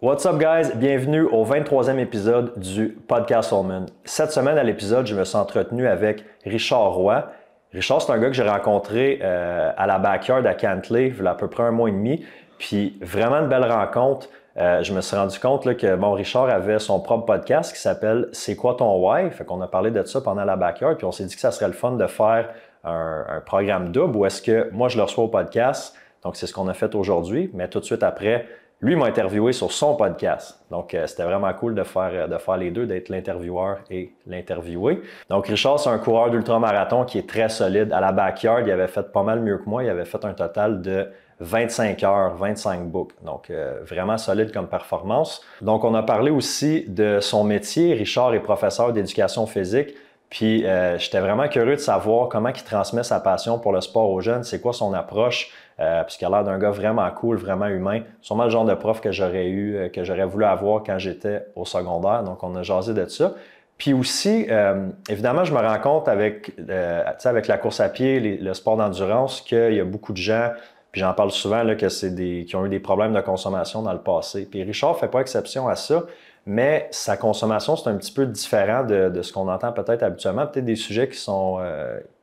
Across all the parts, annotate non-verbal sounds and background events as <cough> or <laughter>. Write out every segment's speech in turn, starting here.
What's up, guys? Bienvenue au 23e épisode du Podcast Holman. Cette semaine, à l'épisode, je me suis entretenu avec Richard Roy. Richard, c'est un gars que j'ai rencontré euh, à la backyard à Cantley, il y a à peu près un mois et demi. Puis vraiment une belle rencontre. Euh, je me suis rendu compte que bon, Richard avait son propre podcast qui s'appelle C'est quoi ton why? Fait qu'on a parlé de ça pendant la backyard, puis on s'est dit que ça serait le fun de faire un, un programme double où est-ce que moi je le reçois au podcast. Donc c'est ce qu'on a fait aujourd'hui, mais tout de suite après, lui m'a interviewé sur son podcast. Donc, euh, c'était vraiment cool de faire, euh, de faire les deux, d'être l'intervieweur et l'interviewé. Donc, Richard, c'est un coureur d'ultramarathon qui est très solide. À la backyard, il avait fait pas mal mieux que moi. Il avait fait un total de 25 heures, 25 books. Donc, euh, vraiment solide comme performance. Donc, on a parlé aussi de son métier. Richard est professeur d'éducation physique. Puis, j'étais vraiment curieux de savoir comment il transmet sa passion pour le sport aux jeunes. C'est quoi son approche? Euh, puisqu'il a l'air d'un gars vraiment cool, vraiment humain. Sûrement le genre de prof que j'aurais eu, euh, que j'aurais voulu avoir quand j'étais au secondaire. Donc, on a jasé de ça. Puis aussi, euh, évidemment, je me rends compte avec, la course à pied, le sport d'endurance, qu'il y a beaucoup de gens, puis j'en parle souvent, que c'est des, qui ont eu des problèmes de consommation dans le passé. Puis Richard fait pas exception à ça mais sa consommation, c'est un petit peu différent de, ce qu'on entend peut-être habituellement, peut-être des sujets qui sont,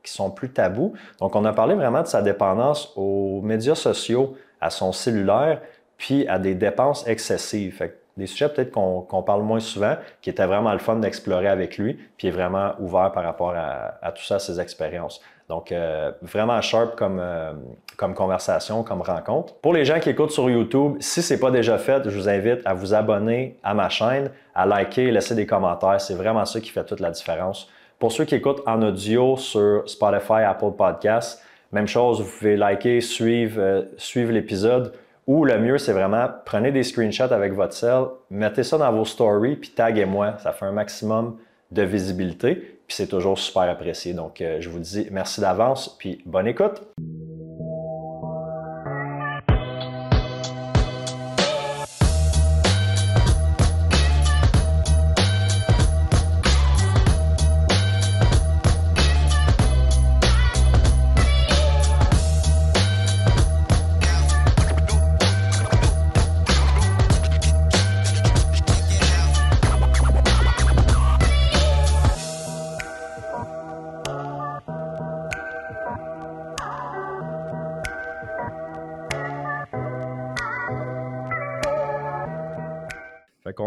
qui sont plus tabous. Donc, on a parlé vraiment de sa dépendance aux médias sociaux, à son cellulaire, puis à des dépenses excessives. Fait des sujets peut-être qu'on parle moins souvent, qui étaient vraiment le fun d'explorer avec lui, puis est vraiment ouvert par rapport à, tout ça, ses expériences. Donc, euh, vraiment sharp comme, euh, comme conversation, comme rencontre. Pour les gens qui écoutent sur YouTube, si ce n'est pas déjà fait, je vous invite à vous abonner à ma chaîne, à liker, laisser des commentaires. C'est vraiment ça qui fait toute la différence. Pour ceux qui écoutent en audio sur Spotify, Apple Podcasts, même chose, vous pouvez liker, suivre, euh, suivre l'épisode. Ou le mieux, c'est vraiment prenez des screenshots avec votre cell, mettez ça dans vos stories, puis taguez-moi. Ça fait un maximum de visibilité. Puis c'est toujours super apprécié. Donc, euh, je vous dis merci d'avance, puis bonne écoute.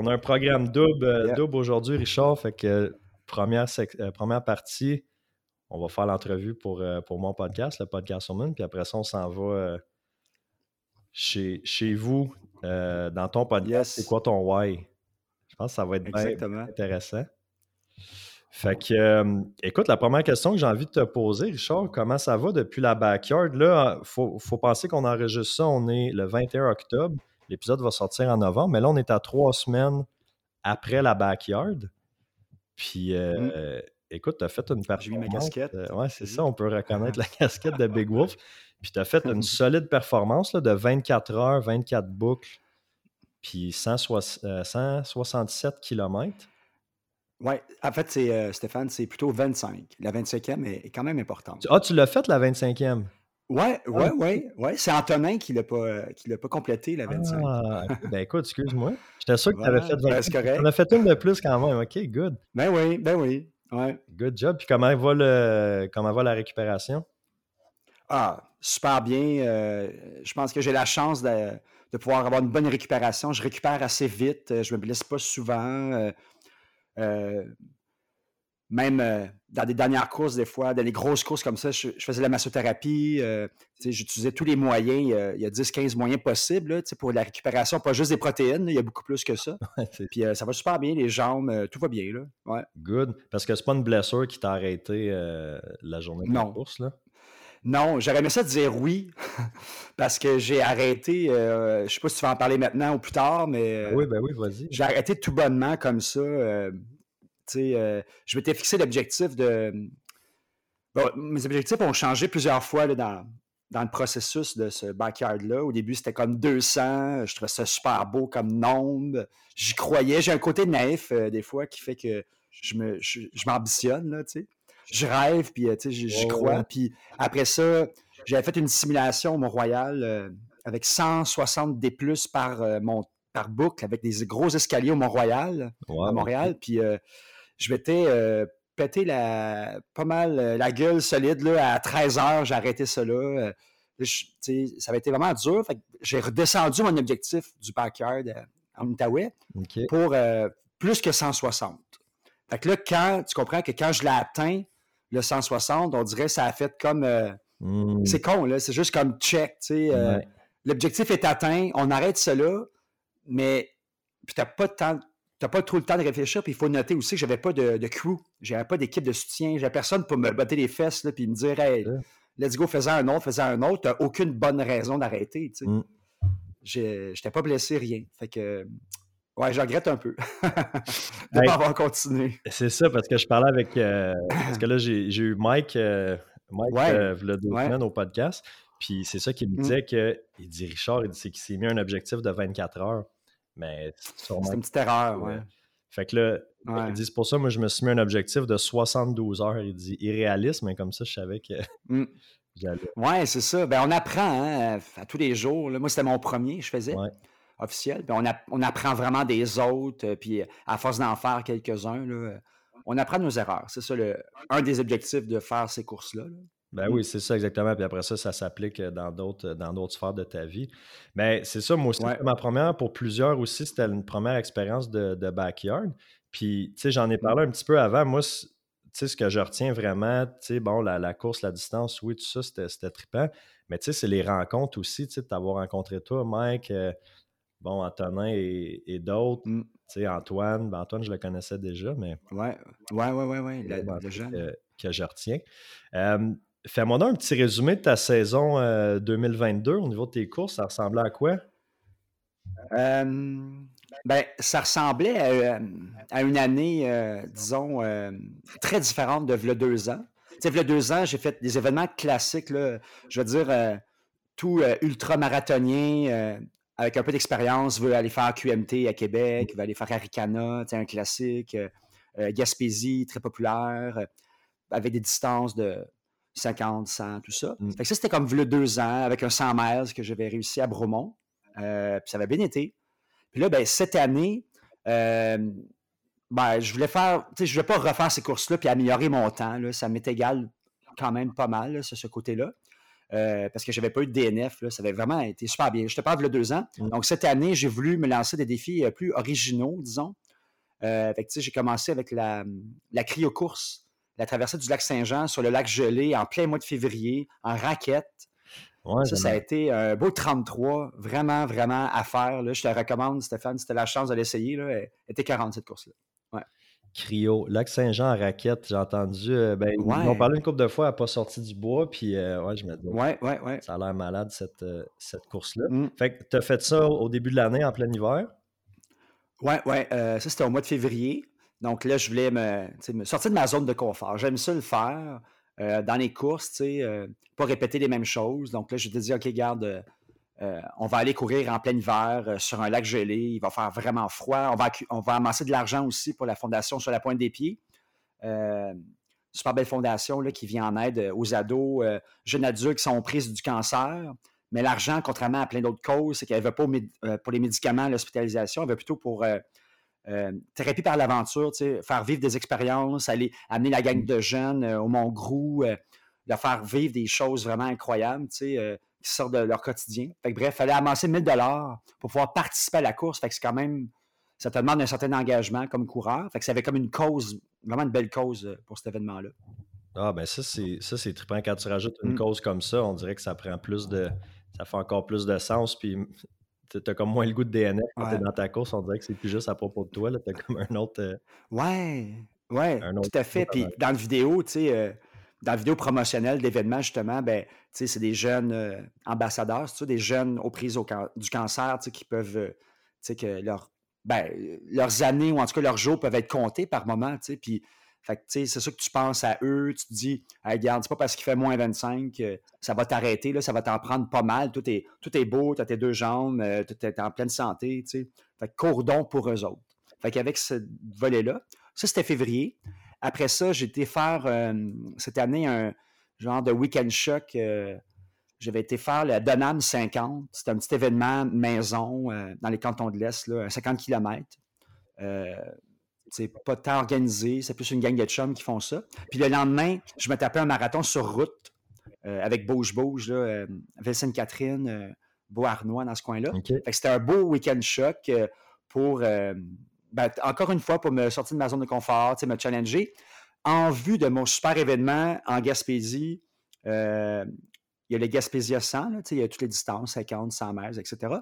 A un programme double, euh, double aujourd'hui, Richard. Fait que première, euh, première partie, on va faire l'entrevue pour, euh, pour mon podcast, le podcast Woman. Puis après ça, on s'en va chez, chez vous, dans ton podcast. C'est quoi ton why? Je pense que ça va être bien intéressant. Fait que, écoute, la première question que j'ai envie de te poser, Richard, comment ça va depuis la backyard? Là, il faut, faut, penser qu'on enregistre ça, on est le 21 octobre. L'épisode va sortir en novembre, mais là, on est à trois semaines après la backyard. Puis, euh, mm. écoute, tu as fait une performance. J'ai mis ma casquette. Euh, ouais, c'est ça, on peut reconnaître la casquette de Big Wolf. <laughs> Puis, tu as fait une solide performance là, de 24 heures, 24 boucles, puis 167 km. Oui, en fait, c'est, Stéphane, c'est plutôt 25. La 25e est, quand même importante. Ah, tu l'as fait la 25e? Ouais, ouais, ah, ouais, ouais. C'est Antonin qui l'a pas, qui l'a pas complété, la 25. Ah, ben écoute, excuse-moi. J'étais sûr que tu avais fait 25. Ben, On a fait une de plus quand même. OK, good. Ben oui, ben oui. Ouais. Good job. Puis comment va, le, comment va la récupération? Ah, super bien. Euh, je pense que j'ai la chance de, de, pouvoir avoir une bonne récupération. Je récupère assez vite. Je me blesse pas souvent. Euh, euh même euh, dans des dernières courses, des fois, dans les grosses courses comme ça, je, faisais la massothérapie. Euh, j'utilisais tous les moyens. Il y a, 10-15 moyens possibles pour la récupération, pas juste des protéines. il y a beaucoup plus que ça. <laughs> Puis euh, ça va super bien, les jambes, tout va bien. Là. Ouais. Good. Parce que c'est pas une blessure qui t'a arrêté la journée de la course. Là? Non, j'aurais aimé ça dire oui, <laughs> parce que j'ai arrêté, je sais pas si tu vas en parler maintenant ou plus tard, mais... oui, ben oui, vas-y. J'ai arrêté tout bonnement comme ça euh, je m'étais fixé l'objectif de. mes objectifs ont changé plusieurs fois dans, dans le processus de ce backyard-là. Au début, c'était comme 200. Je trouvais ça super beau comme nombre. J'y croyais. J'ai un côté naïf, euh, des fois, qui fait que je, me, je, m'ambitionne, là, tu sais. Je rêve, puis, euh, tu sais, j'y crois. Puis après ça, j'avais fait une simulation au Mont-Royal avec 160 D+, par mon par boucle avec des gros escaliers au Mont-Royal, à Montréal. Puis je m'étais pété la, pas mal la gueule solide là, à 13 heures. J'ai arrêté ça là. ça avait été vraiment dur. J'ai redescendu mon objectif du backyard en Outaouais pour plus que 160. Fait que là, quand tu comprends que quand je l'ai atteint, le 160, on dirait que ça a fait comme. Mmh. C'est con, là. C'est juste comme check, tu sais. L'objectif est atteint, on arrête cela, mais tu n'as pas trop le temps de réfléchir, puis il faut noter aussi que je n'avais pas de, de crew, j'avais pas d'équipe de soutien, j'avais personne pour me botter les fesses, là, puis me dire, hey, let's go, faisant un autre, faisant un autre, tu aucune bonne raison d'arrêter, tu sais. Mm. J'étais pas blessé, rien. Fait que, ouais, je regrette un peu <laughs> de ne pas avoir continué. C'est ça, parce que je parlais avec, euh, parce que là, j'ai eu Mike, euh, Mike ouais. Euh, deux semaines au podcast, puis c'est ça qu'il me mmh. disait que, il dit Richard, il dit c'est qu'il s'est mis un objectif de 24 heures. Mais c'est une petite erreur, ouais. Fait que là, il dit c'est pour ça, moi, je me suis mis un objectif de 72 heures. Il dit irréaliste, mais comme ça, je savais que. <laughs> Mmh. Ouais, c'est ça. Ben, on apprend hein, à tous les jours. Moi, c'était mon premier, je faisais. Officiel. Ben, on, on, apprend vraiment des autres. Euh, puis à force d'en faire quelques-uns, on apprend nos erreurs. C'est ça le, un des objectifs de faire ces courses-là. là ben mmh. oui, c'est ça exactement. Puis après ça, ça s'applique dans d'autres, dans d'autres sphères de ta vie. Mais c'est ça, moi aussi, ma première, pour plusieurs aussi, c'était une première expérience de, backyard. Puis, tu sais, j'en ai mmh. parlé un petit peu avant. Moi, tu sais, ce que je retiens vraiment, tu sais, bon, la, course, la distance, oui, tout ça, c'était, c'était trippant. Mais tu sais, c'est les rencontres aussi, tu sais, de t'avoir rencontré toi, Mike, euh, bon, Antonin et, d'autres. Mmh. Tu sais, Antoine, ben Antoine, je le connaissais déjà, mais. Ouais, ouais, ouais, ouais, ouais, le, Que, que, je retiens. Fais-moi un petit résumé de ta saison 2022 euh, au niveau de tes courses. Ça ressemblait à quoi? ben, ça ressemblait à, euh, une année, euh, disons, très différente de v'là deux ans. Tu sais, deux ans, j'ai fait des événements classiques, là, je veux dire, tout ultra-marathonien, avec un peu d'expérience, veut aller faire QMT à Québec, veut aller faire Aricana, un classique, Gaspésie, très populaire, avec des distances de 50, 100, tout ça. Mm. Fait que ça, c'était comme le deux ans avec un 100 miles que j'avais réussi à Bromont. Euh, puis ça avait bien été. Puis là, ben, cette année, euh, ben, je voulais faire, tu sais, je voulais pas refaire ces courses-là puis améliorer mon temps. Là. Ça m'est égal quand même pas mal, ce côté-là. Euh, parce que j'avais pas eu de DNF. Là. Ça avait vraiment été super bien. Je te parle de deux ans. Mm. Donc, cette année, j'ai voulu me lancer des défis plus originaux, disons. fait que, j'ai commencé avec la, la cryo-course la traversée du lac Saint-Jean sur le lac gelé en plein mois de février, en raquette. ça, ça a été un beau 33, vraiment, vraiment à faire. Je te recommande, Stéphane, si tu as la chance de l'essayer. Elle était 40 cette course-là. Ouais. Cryo, lac Saint-Jean en raquette, j'ai entendu. Euh, ben, Ils m'ont parlé une couple de fois, elle n'a pas sorti du bois, puis euh, ouais, je me dis, ouais, ouais, ouais. ça a l'air malade cette, euh, cette course-là. Mm. Fait que tu as fait ça au début de l'année en plein hiver? Oui, oui. ça, c'était au mois de février. Donc là, je voulais me, sortir de ma zone de confort. J'aime ça le faire euh, dans les courses, tu euh, pas répéter les mêmes choses. Donc là, je te dis, OK, garde, euh, on va aller courir en plein hiver sur un lac gelé. Il va faire vraiment froid. On va, on va amasser de l'argent aussi pour la fondation sur la pointe des pieds. super belle fondation là, qui vient en aide aux ados, jeunes adultes qui sont prises du cancer. Mais l'argent, contrairement à plein d'autres causes, c'est qu'elle ne veut pas pour les médicaments, l'hospitalisation, elle veut plutôt pour euh, thérapie par l'aventure, faire vivre des expériences, aller amener la gang de jeunes euh, au Mont Grou, euh, leur faire vivre des choses vraiment incroyables, qui sortent de leur quotidien. bref, il fallait amasser 1000 dollars pour pouvoir participer à la course. Fait que c'est quand même, ça te demande un certain engagement comme coureur. Fait que ça avait comme une cause, vraiment une belle cause pour cet événement-là. Ah ben ça c'est ça c'est trippant quand tu rajoutes une mm. cause comme ça, on dirait que ça prend plus de ça fait encore plus de sens puis t'as comme moins le goût de DNF quand t'es dans ta course. On dirait que c'est plus juste à propos de toi. T'as comme un autre. Euh, ouais, ouais, tout à fait. Puis dans la vidéo, tu sais, euh, dans la vidéo promotionnelle d'événements, justement, ben, tu sais, c'est des jeunes euh, ambassadeurs, des jeunes aux prises du cancer, tu sais, qui peuvent, tu sais, que leur, ben, leurs années ou en tout cas leurs jours peuvent être comptés par moment, tu sais. Puis fait que, c'est ça que tu penses à eux, tu te dis, regarde, c'est pas parce qu'il fait moins 25 que ça va t'arrêter, là, ça va t'en prendre pas mal. Tout est, tout est beau, tu as tes deux jambes, euh, tu es en pleine santé, tu sais. Fait que pour eux autres. Fait qu'avec ce volet-là, ça, c'était février. Après ça, j'ai été faire euh, cette année un genre de week-end choc euh, j'avais été faire le Donham 50. C'était un petit événement maison dans les cantons de l'Est, à 50 km. C'est pas tant organisé, c'est plus une gang de chums qui font ça. Puis le lendemain, je me tapais un marathon sur route avec Bouge-Bouge, Vincent-Catherine, Beauharnois dans ce coin-là. C'était un beau week-end choc pour, ben, encore une fois, pour me sortir de ma zone de confort, me challenger en vue de mon super événement en Gaspésie. Euh, il y a le Gaspésia 100, il y a toutes les distances, 50, 100 mètres, etc.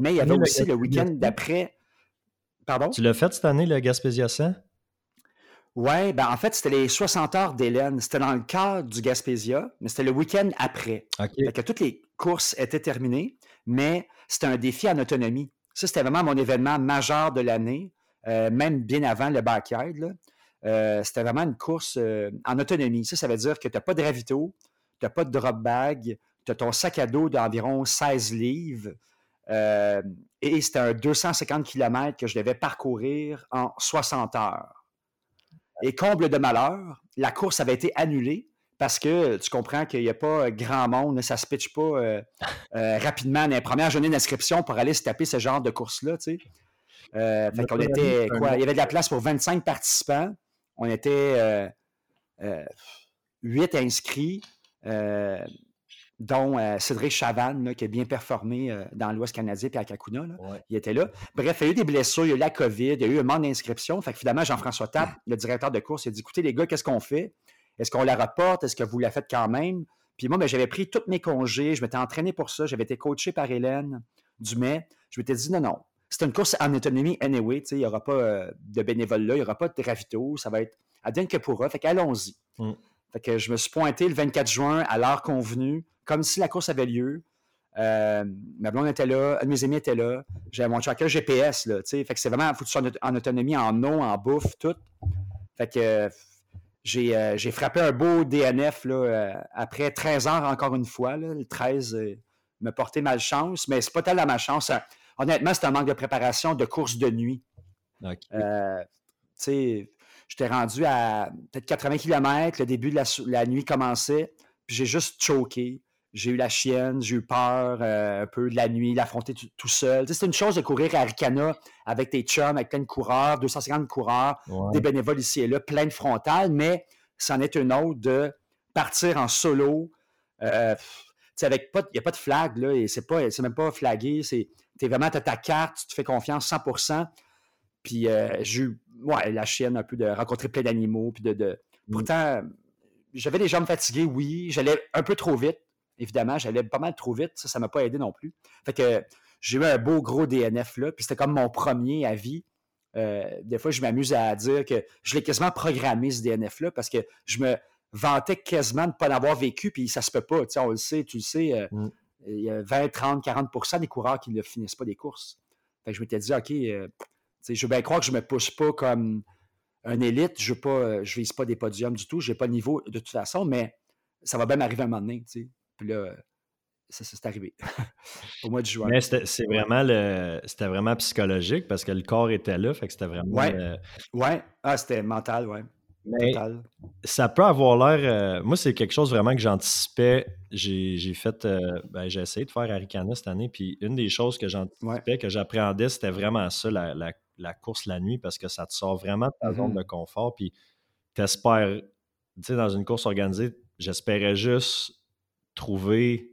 Mais il y avait aussi le, week-end d'après. Pardon? Tu l'as fait cette année, le Gaspésia 100? Oui, ben en fait, c'était les 60 heures d'Hélène. C'était dans le cadre du Gaspésia, mais c'était le week-end après. que toutes les courses étaient terminées, mais c'était un défi en autonomie. Ça, c'était vraiment mon événement majeur de l'année, euh, même bien avant le backyard. Euh, c'était vraiment une course euh, en autonomie. Ça, ça veut dire que tu n'as pas de ravito, tu n'as pas de drop bag, tu as ton sac à dos d'environ 16 livres. Euh, et c'était un 250 km que je devais parcourir en 60 heures. Et comble de malheur, la course avait été annulée parce que tu comprends qu'il n'y a pas grand monde, ça ne se pitche pas <laughs> rapidement dans les premières journées d'inscription pour aller se taper ce genre de course-là. Tu fait qu'on était, quoi, il y avait de la place pour 25 participants. On était euh, euh, huit inscrits, euh, dont Cédric Chavanne, qui a bien performé dans l'Ouest canadien et à Kakuna. Il était là. Bref, il y a eu des blessures, il y a eu la COVID, il y a eu un manque d'inscription. Fait que finalement, Jean-François Tapp, le directeur de course, il a dit Écoutez, les gars, qu'est-ce qu'on fait? Est-ce qu'on la reporte? Est-ce que vous la faites quand même? Puis moi, ben, j'avais pris tous mes congés, je m'étais entraîné pour ça, j'avais été coaché par Hélène Dumais. Je m'étais dit Non, non, c'est une course en autonomie anyway. Il n'y aura pas euh, de bénévoles là, il n'y aura pas de ravito. Ça va être advienne que pourra. Fait qu'allons-y. Mm. Fait que je me suis pointé le 24 juin à l'heure convenue, comme si la course avait lieu. Euh, ma blonde était là, un de mes amis était là. J'avais mon tracker GPS, là, Fait que c'est vraiment foutu en, autonomie, en eau, en bouffe, tout. Fait que euh, j'ai frappé un beau DNF là, après 13 heures encore une fois. le 13 me portait malchance, mais c'est pas tellement ma chance honnêtement, c'est un manque de préparation de course de nuit. Euh, tu sais, j'étais rendu à peut-être 80 km, le début de la, nuit commençait, puis j'ai juste choqué. J'ai eu la chienne, j'ai eu peur euh, un peu de la nuit, l'affronter tout, seul. C'est une chose de courir à Ricana avec tes chums, avec plein de coureurs, 250 coureurs, des bénévoles ici et là, plein de frontales, mais c'en est une autre de partir en solo. Euh, avec pas, il n'y a pas de flag, là, et c'est pas, c'est même pas flagué, c'est tu es vraiment, as ta carte, tu te fais confiance 100 Puis euh, j'ai eu ouais, la chienne un peu de rencontrer plein d'animaux. Puis de, mm. Pourtant, j'avais des jambes fatiguées, oui. J'allais un peu trop vite, évidemment. J'allais pas mal trop vite. Ça, ça m'a pas aidé non plus. Fait que j'ai eu un beau gros DNF là. Puis c'était comme mon premier à vie. Euh, des fois, je m'amuse à dire que je l'ai quasiment programmé ce DNF-là parce que je me vantais quasiment de ne pas l'avoir vécu, puis ça se peut pas. On le sait, tu le sais, euh, mm il y a 20, 30, 40% des coureurs qui ne finissent pas des courses. Fait que je m'étais dit, OK, euh, je veux bien croire que je ne me pousse pas comme un élite, je ne euh, vise pas des podiums du tout, je n'ai pas de niveau de toute façon, mais ça va bien m'arriver un moment donné. Puis là, ça, c'est arrivé <laughs> au mois de juin. Mais c'était vraiment, le, vraiment psychologique parce que le corps était là, fait que c'était vraiment. Ouais, ouais. Ah, c'était mental, ouais. Mais ça peut avoir l'air. Euh, moi, c'est quelque chose vraiment que j'anticipais. J'ai fait. Euh, ben, j'ai essayé de faire Aricana cette année. Puis une des choses que j'anticipais, que j'appréhendais, c'était vraiment ça, la, course la nuit, parce que ça te sort vraiment de ta zone mm-hmm. de confort. Puis t'espères. Tu sais, dans une course organisée, j'espérais juste trouver.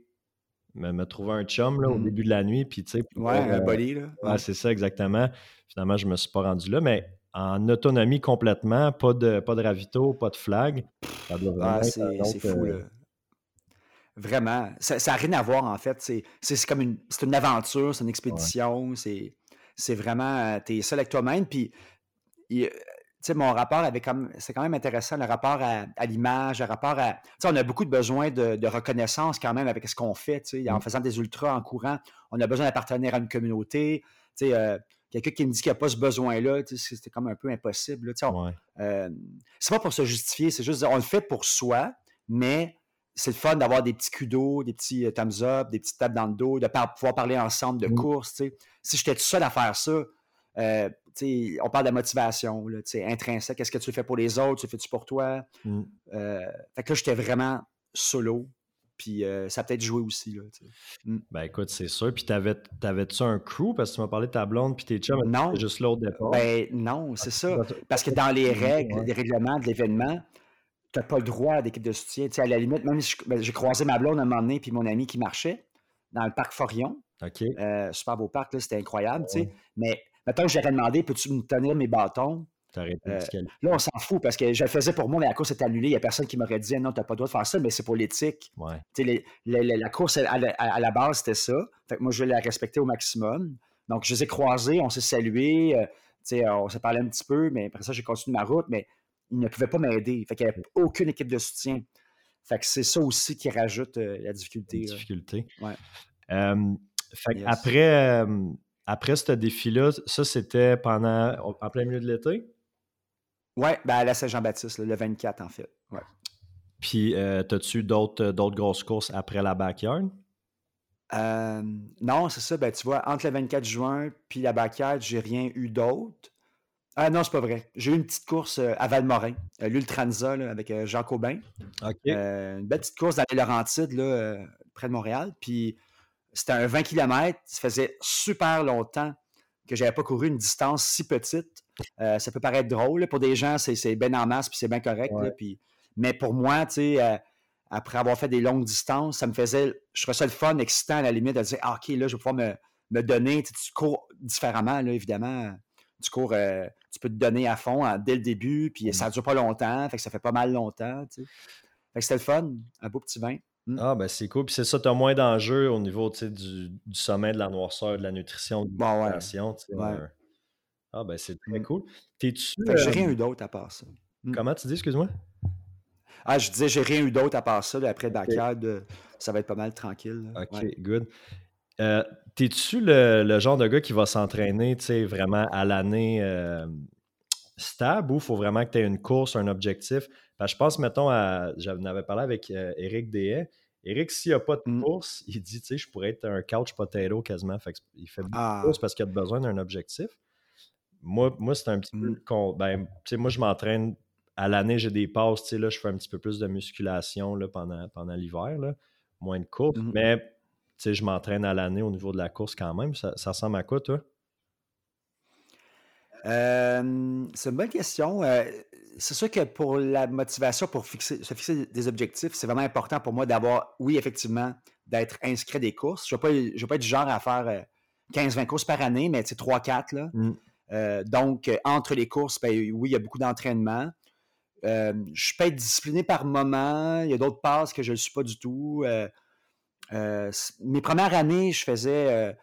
Me, trouver un chum là, au mm-hmm. début de la nuit. Puis, tu sais, ouais, un euh, body. Là. Ouais, c'est ça, exactement. Finalement, je me suis pas rendu là. Mais en autonomie complètement, pas de, pas de ravito, pas de flag. Ah, c'est fou, là. Vraiment. Ça n'a rien à voir, en fait. C'est comme une, une aventure, c'est une expédition. C'est vraiment. Euh, tu es seul avec toi-même. Puis, mon rapport avec. C'est quand même intéressant, le rapport à, l'image, le rapport à. on a beaucoup de besoin de, reconnaissance quand même avec ce qu'on fait. En mm. faisant des ultras, en courant, on a besoin d'appartenir à une communauté. Euh, quelqu'un qui me dit qu'il n'y a pas ce besoin-là, c'était comme un peu impossible. Euh, c'est pas pour se justifier, c'est juste on le fait pour soi, mais c'est le fun d'avoir des petits kudos, des petits euh, thumbs up, des petites tapes dans le dos, de pouvoir parler ensemble de mmh. course. Si j'étais tout seul à faire ça, euh, on parle de motivation là, intrinsèque. Qu'est-ce que tu fais pour les autres? Tu fais-tu pour toi? Mmh. fait que là, j'étais vraiment solo. puis ça a peut-être joué aussi. Là, mm. Ben écoute, c'est sûr. Puis t'avais-tu un crew? Parce que tu m'as parlé de ta blonde puis tes chums? Non. juste l'autre départ. Ben non, c'est ça. Parce que dans les règles, les règlements de l'événement, tu n'as pas le droit à d'équipe de soutien. Tu sais, à la limite, même si ben, j'ai croisé ma blonde à un moment donné puis mon ami qui marchait dans le parc Forion. OK. Euh, super beau parc, c'était incroyable, tu sais. Mais maintenant, j'aurais demandé, peux-tu me tenir mes bâtons? Euh, là, on s'en fout parce que je le faisais pour moi, mais la course est annulée. Il n'y a personne qui m'aurait dit non, tu n'as pas le droit de faire ça, mais c'est pour l'éthique. Ouais. la course à, la base, c'était ça. Fait que moi, je la respecter au maximum. Donc, je les ai croisés, on s'est salués, euh, on s'est parlé un petit peu, mais après ça, j'ai continué ma route, mais ils ne pouvaient pas m'aider. Fait qu'il n'y avait aucune équipe de soutien. Fait que c'est ça aussi qui rajoute euh, la difficulté. La difficulté. Ouais. fait après, après ce défi-là, ça, c'était pendant en plein milieu de l'été? Oui, ben à la Saint-Jean-Baptiste, le 24 en fait. Ouais. Puis, euh, as-tu euh, d'autres grosses courses après la backyard? Non, c'est ça. Ben, tu vois, entre le 24 juin puis la backyard, j'ai rien eu d'autre. Ah non, c'est pas vrai. J'ai eu une petite course à Valmorin, l'Ultranza avec Jean Aubin. OK. une belle petite course dans les Laurentides, là, près de Montréal. Puis c'était un 20 km. Ça faisait super longtemps que j'avais pas couru une distance si petite. Euh, ça peut paraître drôle. Pour des gens, c'est bien en masse, puis c'est bien correct. puis... Mais pour moi, tu sais, euh, après avoir fait des longues distances, ça me faisait. Je trouvais ça le fun, excitant à la limite de dire ah, OK, là, je vais pouvoir me, me donner. Tu, cours différemment, là, évidemment. Tu cours, euh, tu peux te donner à fond dès le début, puis ça ne dure pas longtemps, fait que ça fait pas mal longtemps. Tu Fait que c'était le fun, un beau petit vin. Mmh. Ah, ben c'est cool. Puis c'est ça, tu as moins d'enjeux au niveau du, du, sommet, de la noirceur, de la nutrition, de l'alimentation. Ah, ben c'est très mmh. cool. T'es-tu. J'ai rien eu d'autre à part ça. Comment tu dis, excuse-moi? Ah, je disais, j'ai rien eu d'autre à part ça. après backyard, ça va être pas mal tranquille. OK, good. Euh, T'es-tu le, genre de gars qui va s'entraîner vraiment à l'année euh, stable ou il faut vraiment que tu aies une course, un objectif? je pense, mettons, à. J'en avais parlé avec euh, Eric Dehay. Eric, s'il n'y a pas de mmh. course, il dit, tu sais, je pourrais être un couch potato quasiment. Fait il fait beaucoup de ah. courses parce qu'il a besoin d'un objectif. Moi, moi c'est un petit peu. Mmh. Ben, tu sais, moi, je m'entraîne à l'année, j'ai des passes. Tu sais, là, je fais un petit peu plus de musculation là, pendant, pendant l'hiver, moins de courses. Mmh. Mais, sais, je m'entraîne à l'année au niveau de la course quand même. Ça, ça ressemble à quoi, toi? Euh, c'est une bonne question. Euh, c'est sûr que pour la motivation, pour fixer, se fixer des objectifs, c'est vraiment important pour moi d'avoir, oui, effectivement, d'être inscrit des courses. Je ne vais, pas être du genre à faire 15-20 euh, courses par année, mais c'est 3-4. Là. Mmh. Euh, donc, entre les courses, ben, oui, il y a beaucoup d'entraînement. Je peux être discipliné par moment. Il y a d'autres passes que je ne le suis pas du tout. Mes premières années, je faisais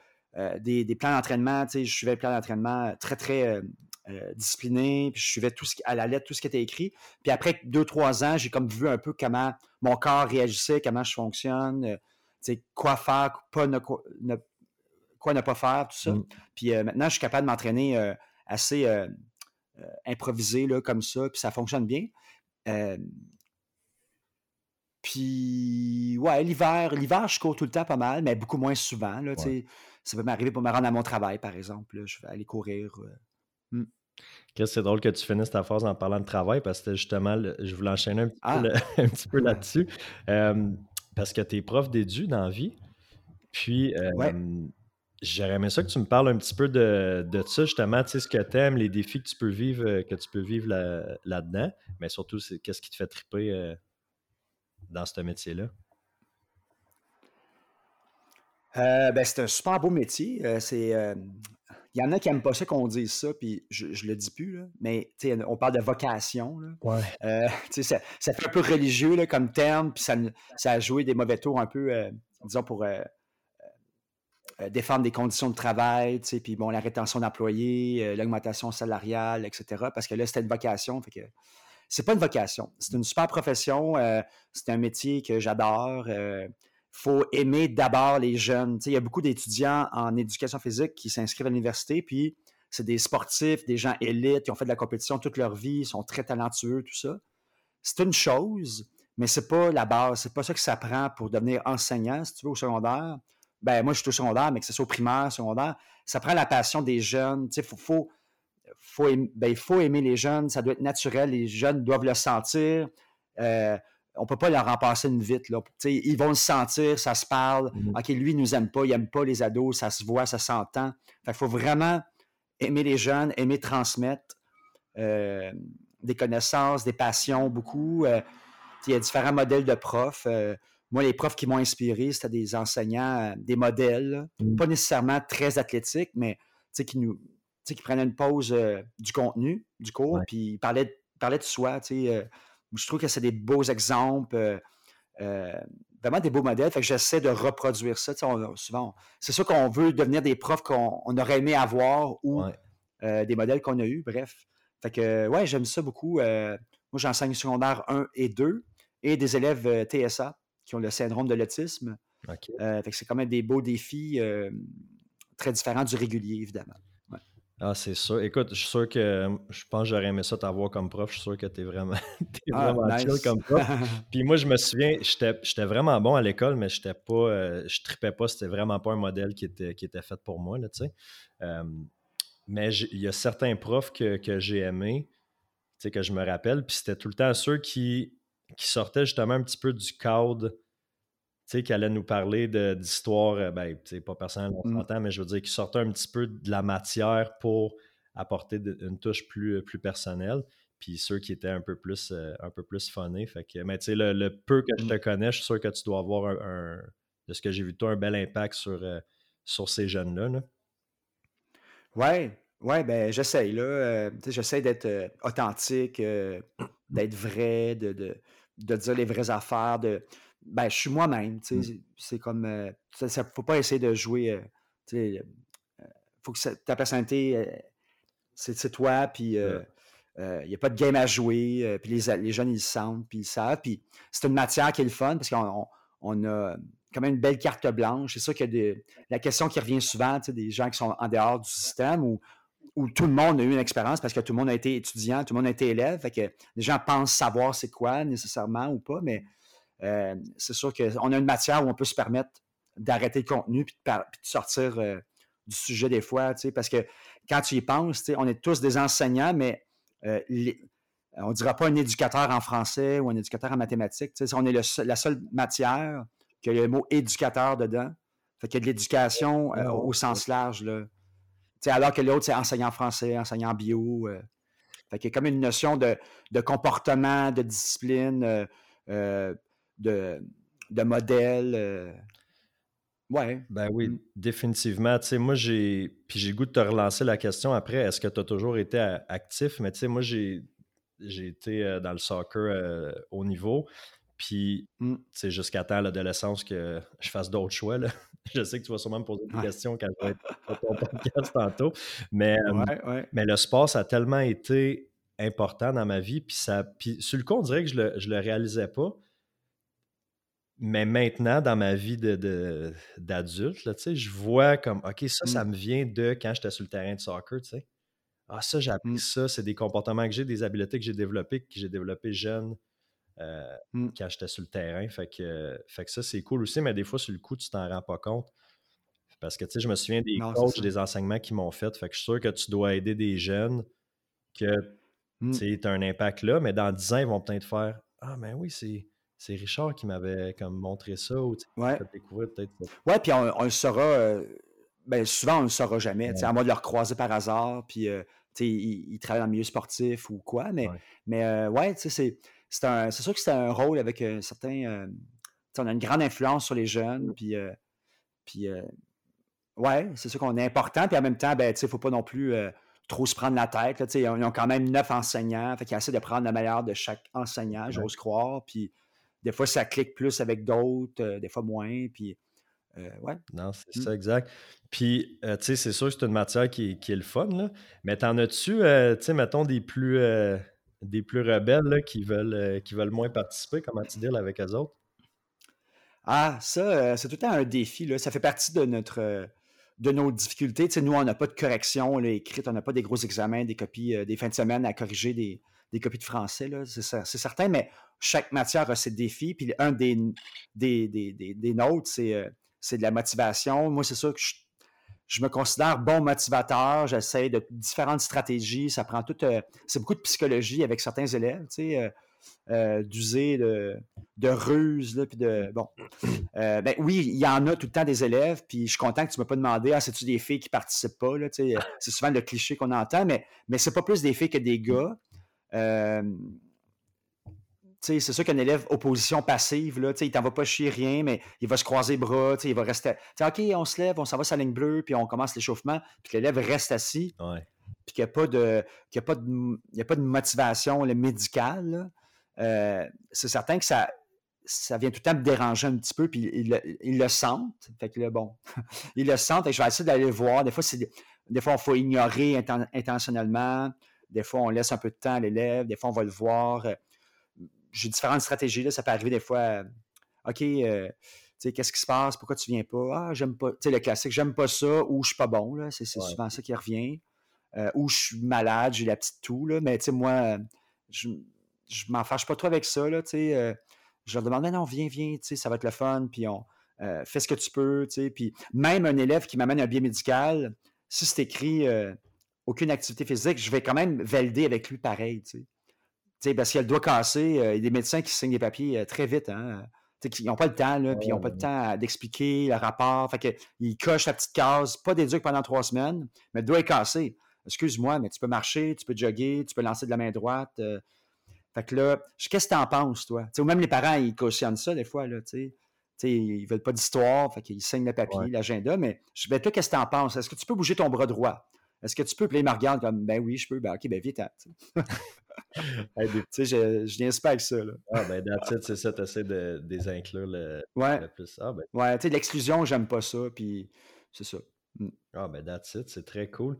des, des, plans d'entraînement. Je suivais le plan d'entraînement très, très euh, discipliné, puis je suivais tout ce à la lettre tout ce qui était écrit. Puis après deux, trois ans, j'ai comme vu un peu comment mon corps réagissait, comment je fonctionne, euh, quoi faire, quoi ne, quoi ne pas faire, tout ça. Mm. Puis euh, maintenant, je suis capable de m'entraîner assez improvisé là, comme ça, puis ça fonctionne bien. Puis, ouais, l'hiver, l'hiver, je cours tout le temps pas mal, mais beaucoup moins souvent. Là, Ça peut m'arriver pour me rendre à mon travail, par exemple. je vais aller courir. Hmm c'est drôle que tu finisses ta phrase en parlant de travail parce que justement, je voulais enchaîner un petit peu, ah! <laughs> là-dessus. parce que tu es prof d'édu dans la vie. Puis, j'aurais aimé ça que tu me parles un petit peu de, de ça, justement, tu sais, ce que tu aimes, les défis que tu peux vivre, euh, que tu peux vivre là-dedans, mais surtout, c'est qu'est-ce qui te fait triper euh, dans ce métier-là? Euh, ben, c'est un super beau métier. c'est il y en a qui n'aiment pas ça qu'on dise ça, puis je, ne le dis plus, là, mais on parle de vocation. Là. Euh, ça, ça, fait un peu religieux là, comme terme, puis ça, ça, a joué des mauvais tours un peu, euh, disons, pour euh, défendre des conditions de travail, puis bon, la rétention d'employés, l'augmentation salariale, etc. Parce que là, c'était une vocation. Fait que c'est pas une vocation. C'est une super profession. c'est un métier que j'adore faut aimer d'abord les jeunes. il y a beaucoup d'étudiants en éducation physique qui s'inscrivent à l'université, puis c'est des sportifs, des gens élites, qui ont fait de la compétition toute leur vie, sont très talentueux, tout ça. C'est une chose, mais c'est pas la base. C'est pas ça que ça prend pour devenir enseignant, si tu veux, au secondaire. Ben, moi, je suis au secondaire, mais que ce soit au primaire, secondaire. Ça prend la passion des jeunes. Il faut, faut, faut, aimer, ben, faut aimer les jeunes. Ça doit être naturel. Les jeunes doivent le sentir. Euh, on peut pas leur en passer une vite. Là. Ils vont le sentir, ça se parle. Mm. OK, lui, il nous aime pas, il aime pas les ados, ça se voit, ça s'entend. Il faut vraiment aimer les jeunes, aimer transmettre euh, des connaissances, des passions, beaucoup. Euh, il y a différents modèles de profs. Euh, moi, les profs qui m'ont inspiré, c'était des enseignants, des modèles, mm. pas nécessairement très athlétiques, mais qui nous qui prenaient une pause du contenu du cours, puis ils parlaient, de soi. je trouve que c'est des beaux exemples vraiment des beaux modèles. Fait que j'essaie de reproduire ça. souvent, c'est sûr qu'on veut devenir des profs qu'on aurait aimé avoir ou euh, des modèles qu'on a eus, bref. Fait que, ouais, j'aime ça beaucoup. Euh, moi, j'enseigne secondaire 1 et 2 et des élèves euh, TSA qui ont le syndrome de l'autisme. fait que c'est quand même des beaux défis très différents du régulier, évidemment. Ah, c'est sûr. Écoute, je suis sûr que je pense que j'aurais aimé ça t'avoir comme prof. Je suis sûr que tu es vraiment, <laughs> ah, vraiment chill comme prof. <laughs> Puis moi, je me souviens, j'étais vraiment bon à l'école, mais j'étais pas, euh, je tripais pas. C'était vraiment pas un modèle qui était, qui était fait pour moi, là, tu sais. mais il y a certains profs que, que j'ai aimés, tu sais, que je me rappelle. Puis c'était tout le temps ceux qui, qui sortaient justement un petit peu du cadre sais, qui allait nous parler d'histoire, euh, ben, pas personnel, on mmh. mais je veux dire, qui sortait un petit peu de la matière pour apporter une touche plus, euh, plus personnelle. Puis ceux qui étaient un peu plus, euh, un peu plus funnés. Fait que, mais tu sais, le, peu que je te mmh. connais, je suis sûr que tu dois avoir un, de ce que j'ai vu toi, un bel impact sur, sur ces jeunes-là. Là. Ouais, ouais, ben j'essaye, là. j'essaie d'être authentique, d'être vrai, de, de, de, dire les vraies affaires, de ben, je suis moi-même. Mmh. C'est comme. Euh, ça faut pas essayer de jouer. Euh, il euh, faut que ta personnalité, c'est toi, puis il n'y a pas de game à jouer, puis les, les, jeunes, ils le sentent, puis ils savent. Puis c'est une matière qui est le fun, parce qu'on on, a quand même une belle carte blanche. C'est sûr que la question qui revient souvent, des gens qui sont en dehors du système, ou où tout le monde a eu une expérience parce que tout le monde a été étudiant, tout le monde a été élève. Fait que les gens pensent savoir c'est quoi nécessairement ou pas, mais euh, c'est sûr qu'on a une matière où on peut se permettre d'arrêter le contenu puis de, sortir euh, du sujet des fois, parce que quand tu y penses, on est tous des enseignants, mais euh, on ne dira pas un éducateur en français ou un éducateur en mathématiques. On est la seule matière qui a le mot éducateur dedans. Fait qu'il y a de l'éducation ah, au sens large. Là. alors que l'autre, c'est enseignant français, enseignant bio. fait qu'il y a comme une notion de, de comportement, de discipline, de, de modèles. Euh, ouais. Ben oui, mm. définitivement. Tu sais, moi, j'ai. Puis j'ai le goût de te relancer la question après. Est-ce que tu as toujours été actif? Mais tu sais, moi, j'ai, j'ai été euh, dans le soccer euh, au niveau. Puis, mm. tu sais, jusqu'à temps l'adolescence que je fasse d'autres choix. Là. <laughs> Je sais que tu vas sûrement me poser des questions quand je vais être <laughs> sur ton podcast tantôt. Mais, mais le sport, ça a tellement été important dans ma vie. Puis, ça, puis sur le coup, on dirait que je le, je le réalisais pas. Mais maintenant, dans ma vie d'adulte, de, je vois comme, OK, ça, ça mmh. me vient de quand j'étais sur le terrain de soccer, tu sais. Ah, ça, j'ai appris mmh. ça, c'est des comportements que j'ai, des habiletés que j'ai développées, que j'ai développées jeune euh, mmh. quand j'étais sur le terrain. Fait que, fait que ça, c'est cool aussi, mais des fois, sur le coup, tu t'en rends pas compte. Parce que, tu sais, je me souviens des coachs, des enseignements qu'ils m'ont fait. Fait que je suis sûr que tu dois aider des jeunes que, tu as un impact là, mais dans 10 ans, ils vont peut-être faire Ah, ben oui, c'est c'est Richard qui m'avait comme montré ça ou ouais. découvrir peut-être Ouais, puis on, le saura. Euh, ben, souvent, on le saura jamais. À moins de le recroiser par hasard, puis euh, il, il, travaille dans le milieu sportif ou quoi. Mais ouais, mais, euh, ouais c'est, c'est sûr que c'est un rôle avec un certain. on a une grande influence sur les jeunes, puis. puis ouais, c'est sûr qu'on est important, puis en même temps, ben, il ne faut pas non plus trop se prendre la tête. Là, ils, ont, ils ont quand même neuf enseignants, fait qu'ils essaient de prendre le meilleur de chaque enseignant, j'ose croire. Puis des fois, ça clique plus avec d'autres, euh, des fois moins. Puis, euh, ouais. Non, c'est mmh. ça, exact. Puis, euh, tu sais, c'est sûr que c'est une matière qui, est le fun, là. mais t'en as-tu, tu sais, mettons, des plus, des plus rebelles qui, veulent, qui veulent moins participer? Comment tu dis avec eux autres? Ah, ça, c'est tout le temps un défi. Là. Ça fait partie de notre de nos difficultés. Tu sais, nous, on n'a pas de correction là, écrite, on n'a pas des gros examens, des copies, des fins de semaine à corriger des, des copies de français, c'est, certain, mais chaque matière a ses défis. Puis un des, des, des, des, nôtres, c'est, euh, c'est de la motivation. Moi, c'est sûr que je, me considère bon motivateur. J'essaie de différentes stratégies. Ça prend tout. Euh, c'est beaucoup de psychologie avec certains élèves. Tu sais, d'user de, de ruses, puis de. Bon. ben oui, il y en a tout le temps des élèves, puis je suis content que tu ne m'as pas demandé Ah, c'est-tu des filles qui participent pas? c'est souvent le cliché qu'on entend, mais, mais c'est pas plus des filles que des gars c'est sûr qu'un élève opposition passive, là, il t'en va pas chier rien, mais il va se croiser bras, il va rester. OK, on se lève, on s'en va sur la ligne bleue, puis on commence l'échauffement, puis l'élève reste assis. Puis qu'il n'y a, pas de, a, pas de, a pas de motivation médicale. Euh, c'est certain que ça, ça vient tout le temps me déranger un petit peu, puis ils, le sentent. Fait que là, bon, <laughs> ils le sentent, et je vais essayer d'aller voir. Des fois, des fois, il faut ignorer intentionnellement. Des fois, on laisse un peu de temps à l'élève. Des fois, on va le voir j'ai différentes stratégies. Là. Ça peut arriver des fois, euh, OK, euh, qu'est-ce qui se passe? Pourquoi tu viens pas? Ah, j'aime pas. Tu sais, le classique, j'aime pas ça ou je suis pas bon. Là. C'est, souvent ça qui revient. Euh, ou je suis malade, j'ai la petite toux. Là. Mais tu sais, moi, je, je m'en fâche pas trop avec ça. Là, je leur demande, non, viens, viens, tu sais, ça va être le fun. Puis on fais ce que tu peux. Tu sais. Puis même un élève qui m'amène un biais médical, si c'est écrit aucune activité physique, je vais quand même valider avec lui pareil. Tu sais parce qu'il a le doigt cassé, euh, il y a des médecins qui signent des papiers euh, très vite. Hein, ils n'ont pas le temps, puis ils n'ont pas le temps d'expliquer le rapport. Fait qu'ils cochent la petite case, pas d'éduc pendant trois semaines, mais le doigt est cassé. Excuse-moi, mais tu peux marcher, tu peux jogger, tu peux lancer de la main droite. Euh. fait que là, qu'est-ce que tu en penses, toi? ou même les parents, ils cautionnent ça des fois, là, tu sais. ils veulent pas d'histoire, fait qu'ils signent le papier, l'agenda, mais je toi, qu'est-ce que tu en penses? Est-ce que tu peux bouger ton bras droit? Est-ce que tu peux? Puis là, il me comme, ben oui, je peux. Ben ok, ben vite. <laughs> Tu sais, je, je viens pas avec ça. Là. Ah, ben, that's c'est ça, tu essaies de désinclure le, ouais. le plus. Ah, ben. Ouais, tu sais, l'exclusion, j'aime pas ça, puis c'est ça. Mm. Ah, ben, that's it, c'est très cool.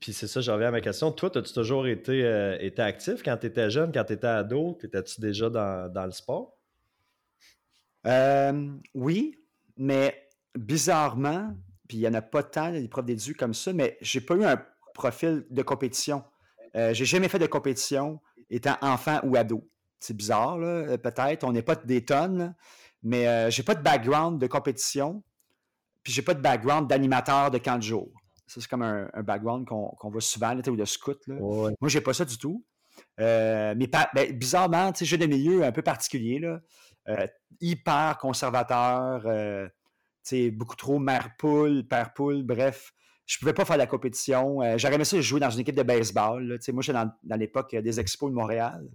puis c'est ça, j'en reviens à ma question. Toi, as-tu toujours été, euh, été actif quand tu étais jeune, quand tu étais ado? Étais-tu déjà dans, dans, le sport? oui, mais bizarrement, puis il n'y en a pas tant des profs d'édu comme ça, mais j'ai pas eu un profil de compétition. Euh, j'ai jamais fait de compétition étant enfant ou ado. C'est bizarre, euh, peut-être. On n'est pas des tonnes, mais euh, j'ai pas de background de compétition. Puis j'ai pas de background d'animateur de camp de jour. Ça, c'est comme un, background qu'on voit souvent, là, ou de scout. Là. Moi, j'ai pas ça du tout. mais ben, bizarrement, j'ai des milieux un peu particuliers, là. hyper conservateur, beaucoup trop mère-poule, père-poule, bref je pouvais pas faire la compétition. Euh, j'aurais aimé ça jouer dans une équipe de baseball. Moi, j'étais dans, l'époque des expos de Montréal.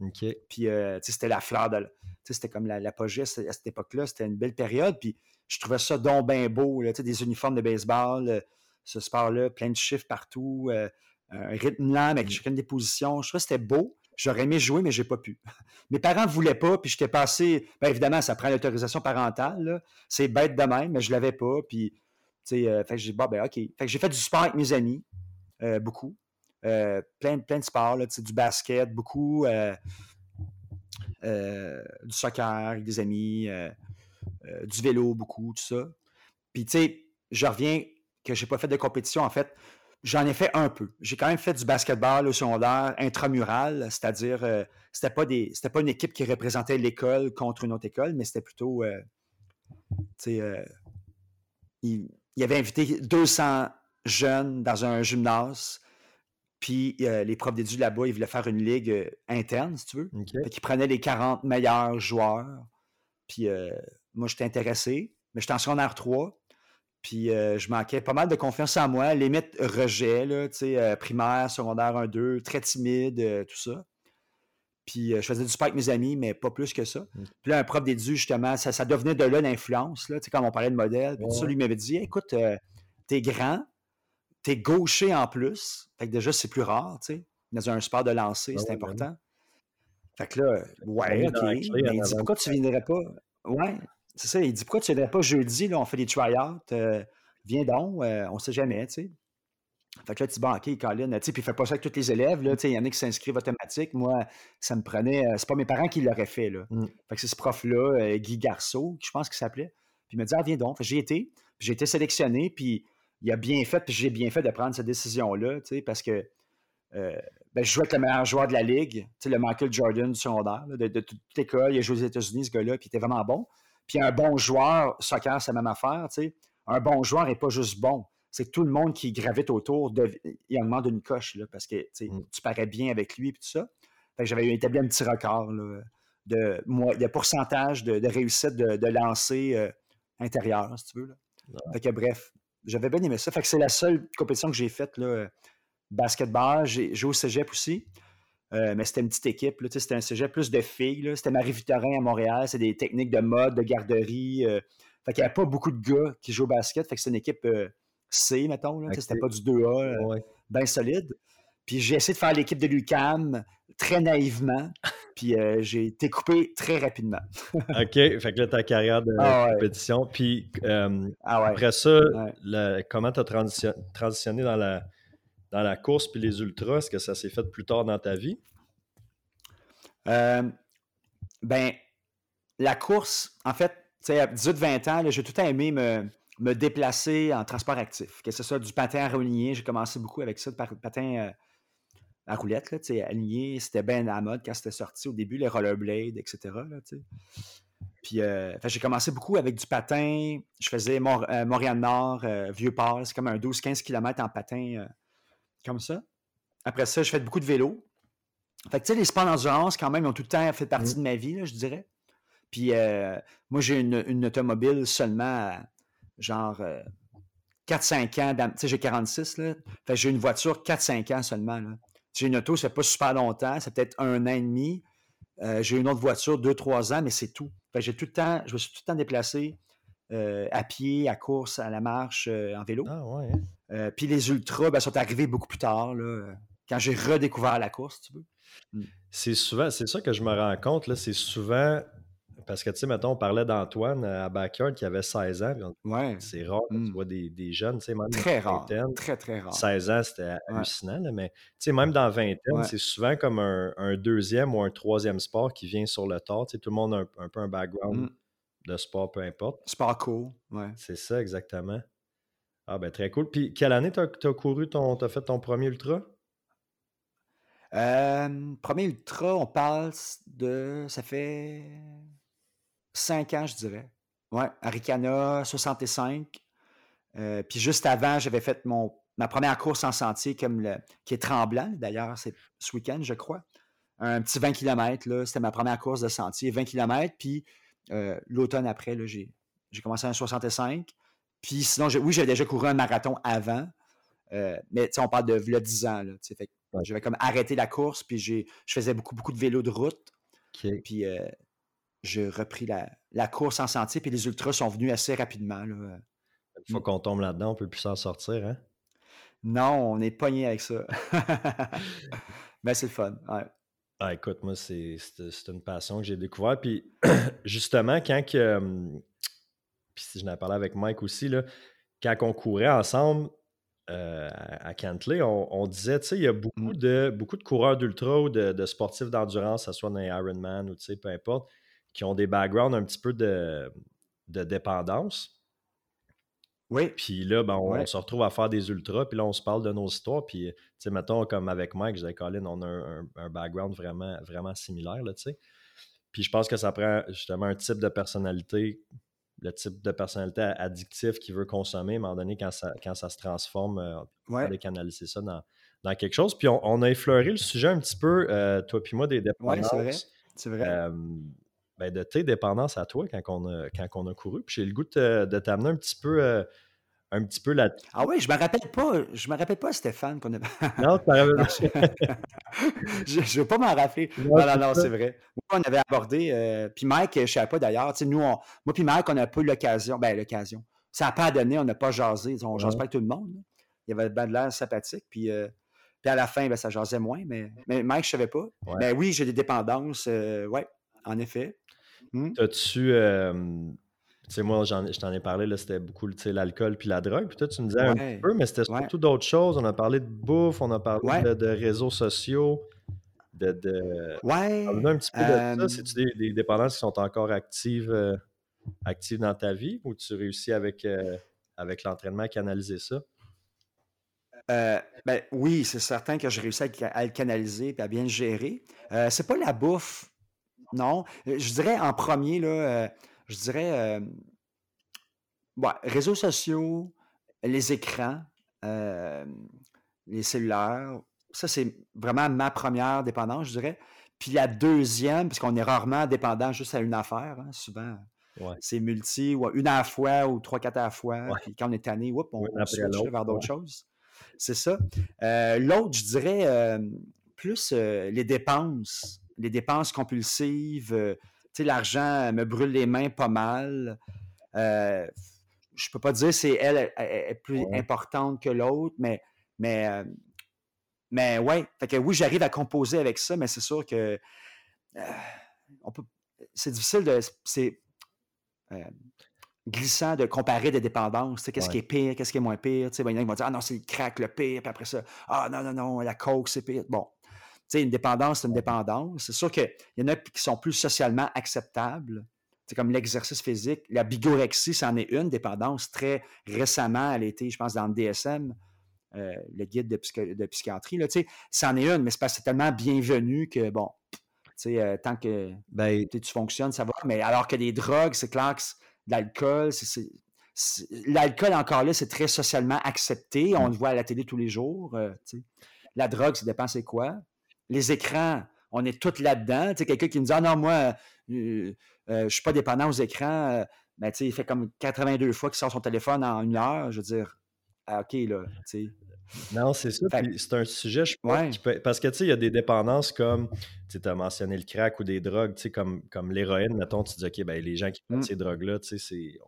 Puis, euh, c'était la fleur de. C'était comme l'apogée à cette époque-là. C'était une belle période. Puis, je trouvais ça donc bien beau. des uniformes de baseball, euh, ce sport-là, plein de chiffres partout, un rythme lent avec mm. chacune des positions. Je trouvais que c'était beau. J'aurais aimé jouer, mais j'ai pas pu. <laughs> Mes parents ne voulaient pas, puis j'étais passé. Bien évidemment, ça prend l'autorisation parentale. C'est bête de même, mais je l'avais pas. Puis euh, fait que j'ai ben, OK. Fait j'ai fait du sport avec mes amis, euh, beaucoup. Euh, plein, plein de sports, du basket, beaucoup. du soccer avec des amis, du vélo, beaucoup, tout ça. Puis, tu sais, je reviens que j'ai pas fait de compétition, en fait. J'en ai fait un peu. J'ai quand même fait du basketball au secondaire intramural, c'est-à-dire, c'était pas des, c'était pas une équipe qui représentait l'école contre une autre école, mais c'était plutôt, tu sais, il avait invité 200 jeunes dans un gymnase. Puis euh, les profs d'études là-bas, ils voulaient faire une ligue euh, interne, si tu veux. Ils prenaient les 40 meilleurs joueurs. Puis euh, moi, j'étais intéressé, mais j'étais en secondaire 3. Puis je manquais pas mal de confiance en moi, limite rejet, là, primaire, secondaire 1-2, très timide, tout ça. Puis je faisais du sport avec mes amis, mais pas plus que ça. Mm. Puis là, un prof d'édu, justement, ça, ça, devenait de là l'influence, là, quand on parlait de modèle. Puis ça, lui m'avait dit écoute, t'es grand, t'es gaucher en plus. Fait que déjà, c'est plus rare, tu sais. Dans un sport de lancer, ah c'est important. Fait que là, ouais, OK. Mais il dit pourquoi tu viendrais pas? Ouais, c'est ça. Il dit pourquoi tu viendrais pas jeudi, là, on fait des try-outs. Euh, viens donc, euh, on sait jamais, tu sais. Fait que là, tu dis, bon, OK, Colin, tu sais, puis fais pas ça avec tous les élèves, là, tu sais, il y en a qui s'inscrivent automatique. Moi, ça me prenait, euh, c'est pas mes parents qui l'auraient fait, là. Mm. Fait que c'est ce prof-là, Guy Garceau, je pense qu'il s'appelait. Puis il m'a dit, ah, viens donc. J'ai été, j'ai été sélectionné, puis il a bien fait, puis j'ai bien fait de prendre cette décision-là, parce que euh, ben, je jouais avec le meilleur joueur de la ligue, le Michael Jordan du secondaire, de, toute l'école. Il a joué aux États-Unis, ce gars-là, puis il était vraiment bon. Puis un bon joueur, soccer, c'est la même affaire. Un bon joueur n'est pas juste bon. C'est tout le monde qui gravite autour, de, il en demande une coche, là, parce que mm. tu parais bien avec lui, et tout ça. j'avais établi un petit record de, de pourcentage de, réussite de, lancer euh, intérieur, si tu veux. Fait que bref, j'avais bien aimé ça. Fait que c'est la seule compétition que j'ai faite, là, basketball. J'ai joué au cégep aussi. Euh, mais c'était une petite équipe. C'était un cégep plus de filles. C'était Marie-Victorin à Montréal. C'est des techniques de mode, de garderie. Euh. fait qu'il n'y avait pas beaucoup de gars qui jouent au basket. Fait que c'est une équipe euh, C, mettons. Là. C'était pas du 2A, bien solide. Puis j'ai essayé de faire l'équipe de l'UCAM très naïvement. <laughs> Puis j'ai été coupé très rapidement. <laughs> OK. Fait que là, ta carrière de ah compétition. Puis ah après ça, comment tu as transitionné dans la dans la course puis les ultras? Est-ce que ça s'est fait plus tard dans ta vie? Euh, ben, la course, en fait, à 18-20 ans, j'ai tout aimé me, déplacer en transport actif. Que ce soit du patin à roulier, j'ai commencé beaucoup avec ça, le patin euh, à roulette, là, aligné. C'était bien à la mode quand c'était sorti au début, les rollerblades, etc. Puis euh, j'ai commencé beaucoup avec du patin. Je faisais Montréal-Nord, Vieux-Port. C'est comme un 12-15 km en patin comme ça. Après ça, je fais beaucoup de vélo. Fait que, tu sais, les sports d'endurance, quand même, ont tout le temps fait partie mm. de ma vie, je dirais. Puis, euh, moi, j'ai une, automobile seulement genre 4-5 euh, ans. Tu sais, j'ai 46, là. Fait j'ai une voiture 4-5 ans seulement, J'ai une auto, ça fait pas super longtemps, c'est peut-être un an et demi. Euh, j'ai une autre voiture 2-3 ans, mais c'est tout. Fait j'ai tout le temps, je me suis tout le temps déplacé à pied, à course, à la marche, en vélo. Ah ouais. Hein. Euh, puis les ultras ben, sont arrivés beaucoup plus tard, quand j'ai redécouvert la course, tu veux. Mmh. C'est souvent, c'est ça que je me rends compte, c'est souvent, parce que, tu sais, mettons, on parlait d'Antoine euh, à Backyard qui avait 16 ans. Ouais. C'est rare, tu mmh. vois des, jeunes, tu sais, même Très rare. Très, très rare. 16 ans, c'était hallucinant, mais, tu sais, même dans 20 ans, c'est souvent comme un, deuxième ou un troisième sport qui vient sur le tard. Tu sais, tout le monde a un, peu un background mmh. De sport, peu importe. Sport cool, ouais. C'est ça, exactement. Ah ben très cool. Puis quelle année tu as, couru ton. as fait ton premier ultra? Euh, premier ultra, on parle de. Ça fait cinq ans, je dirais. Ouais, Aricana 65. Euh, puis juste avant, j'avais fait mon, ma première course en sentier comme le, qui est tremblant, d'ailleurs, c'est ce week-end, je crois. Un petit 20 km, là, c'était ma première course de sentier, 20 km. Puis euh, l'automne après, j'ai, commencé en 65. Puis sinon, oui, j'avais déjà couru un marathon avant, euh, mais on parle de là, 10 ans. Là, fait, J'avais comme arrêté la course, puis je faisais beaucoup, beaucoup de vélo de route. Puis euh, j'ai repris la, course en sentier, puis les ultras sont venus assez rapidement. Là. Une fois qu'on tombe là-dedans, on ne peut plus s'en sortir, hein? Non, on est pogné avec ça. <laughs> <laughs> Mais c'est le fun. Ah, écoute, moi, c'est une passion que j'ai découvert. Puis, <clears throat> justement, quand que, puis si je n'avais parlé avec Mike aussi, là, quand on courait ensemble euh, à Cantley, on, disait, tu sais, il y a beaucoup mmh. de, beaucoup de coureurs d'ultra ou de, sportifs d'endurance, que ce soit dans les Ironman ou tu sais, peu importe, qui ont des backgrounds un petit peu de, dépendance. Oui. Puis là, ben, on, se retrouve à faire des ultras, puis là, on se parle de nos histoires. Puis, tu sais, mettons, comme avec Mike, je disais, Colin, on a un, background vraiment, vraiment similaire, là, tu sais. Puis je pense que ça prend justement un type de personnalité le type de personnalité addictif qui veut consommer, à un moment donné, quand ça, quand ça se transforme, euh, on peut canaliser ça dans, dans, quelque chose. Puis on, a effleuré le sujet un petit peu, euh, toi puis moi, des dépendances. Oui, c'est vrai. Euh, ben de tes dépendances à toi quand on a, quand on a couru. Puis j'ai le goût de, t'amener un petit peu un petit peu la. Ah oui, je me rappelle pas. Je me rappelle pas, Stéphane, qu'on a. <laughs> non, <laughs> je ne veux pas m'en rappeler. Non, non, non, c'est vrai. Moi, on avait abordé. Euh, puis Mike, je ne savais pas d'ailleurs. Nous, moi puis Mike, on n'a pas eu l'occasion. Ben, l'occasion. Ça n'a pas donné, on n'a pas jasé. On ne jase pas avec tout le monde. Il y avait ben de l'air sympathique. Puis, euh, puis à la fin, ben, ça jasait moins. Mais, mais Mike, je ne savais pas. Ben oui, j'ai des dépendances. Euh, oui, en effet. Hmm? As-tu tu sais, moi, je t'en ai parlé, c'était beaucoup l'alcool puis la drogue. Puis toi, tu me disais un peu, mais c'était surtout d'autres choses. On a parlé de bouffe, on a parlé de, réseaux sociaux, de. de... Ouais. un petit peu de ça. C'est-tu des, dépendances qui sont encore actives, euh, actives dans ta vie ou tu réussis avec, euh, avec l'entraînement à canaliser ça? Euh, ben, oui, c'est certain que j'ai réussi à, le canaliser et à bien le gérer. c'est pas la bouffe, non. Je dirais en premier, là je dirais, euh, réseaux sociaux, les écrans, les cellulaires, ça, c'est vraiment ma première dépendance, je dirais. Puis la deuxième, parce qu'on est rarement dépendant juste à une affaire, hein, souvent. C'est multi, ou une à la fois ou trois, quatre à la fois. Puis quand on est tanné, on, on switch vers d'autres choses. C'est ça. Euh, l'autre, je dirais, euh, plus euh, les dépenses, les dépenses compulsives. tu sais, l'argent me brûle les mains pas mal. je peux pas dire c'est elle est plus importante que l'autre, mais, mais, mais ouais. Fait que oui, j'arrive à composer avec ça, mais c'est sûr que on peut, c'est difficile de. C'est, glissant de comparer des dépendances. Qu'est-ce qui est pire, qu'est-ce qui est moins pire. Ben, il y en a qui vont dire Ah non, c'est le crack le pire, puis après ça, Ah non, non, non, la coke, c'est pire. Bon. Sais, une dépendance, c'est une dépendance. C'est sûr qu'il y en a qui sont plus socialement acceptables. C'est comme l'exercice physique. La bigorexie, c'en est une dépendance. Très récemment, elle a été, je pense, dans le DSM, euh, le guide de, de psychiatrie. Là, c'en est une, mais c'est, c'est tellement bienvenu que, bon, euh, tant que ben, tu fonctionnes, ça va. Mais alors que les drogues, c'est clair que l'alcool, l'alcool encore là, c'est très socialement accepté. On le voit à la télé tous les jours. Euh, la drogue, ça dépend c'est quoi. Les écrans, on est tous là-dedans. Quelqu'un qui me dit Ah non, moi, euh, euh, je ne suis pas dépendant aux écrans. Ben, il fait comme 82 fois qu'il sort son téléphone en une heure. Je veux dire, ah, OK, là. Non, c'est ça. C'est un sujet, je pense, parce que tu sais, il y a des dépendances comme, tu as mentionné le crack ou des drogues, tu sais, comme, comme l'héroïne, mettons, tu dis, OK, ben, les gens qui prennent mmh. ces drogues-là, tu sais,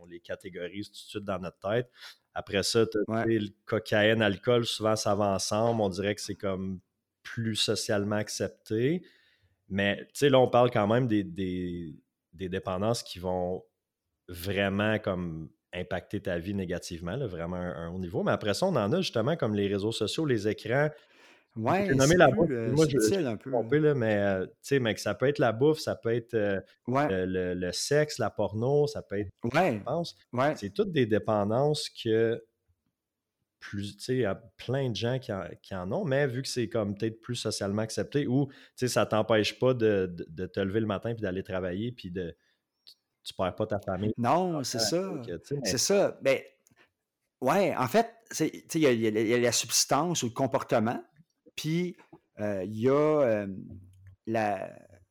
on, les catégorise tout de suite dans notre tête. Après ça, tu as le cocaïne, alcool, souvent ça va ensemble. On dirait que c'est comme plus socialement accepté. Mais tu sais, là, on parle quand même des, des, des dépendances qui vont vraiment comme impacter ta vie négativement, vraiment un, haut niveau. Mais après ça, on en a justement comme les réseaux sociaux, les écrans. Ouais, c'est la bouffe. Euh, Moi, je, un peu. là, mais, euh, mais ça peut être la bouffe, ça peut être euh, le, sexe, la porno, ça peut être. Ouais. ouais. C'est toutes des dépendances que plus, il y a plein de gens qui en, ont, mais vu que c'est comme peut-être plus socialement accepté ou ça t'empêche pas de, de, te lever le matin puis d'aller travailler puis de, tu perds pas ta famille. Non, c'est ça. C'est ça. Ben, ouais, en fait, il y, a la substance ou le comportement, puis euh, il y a euh,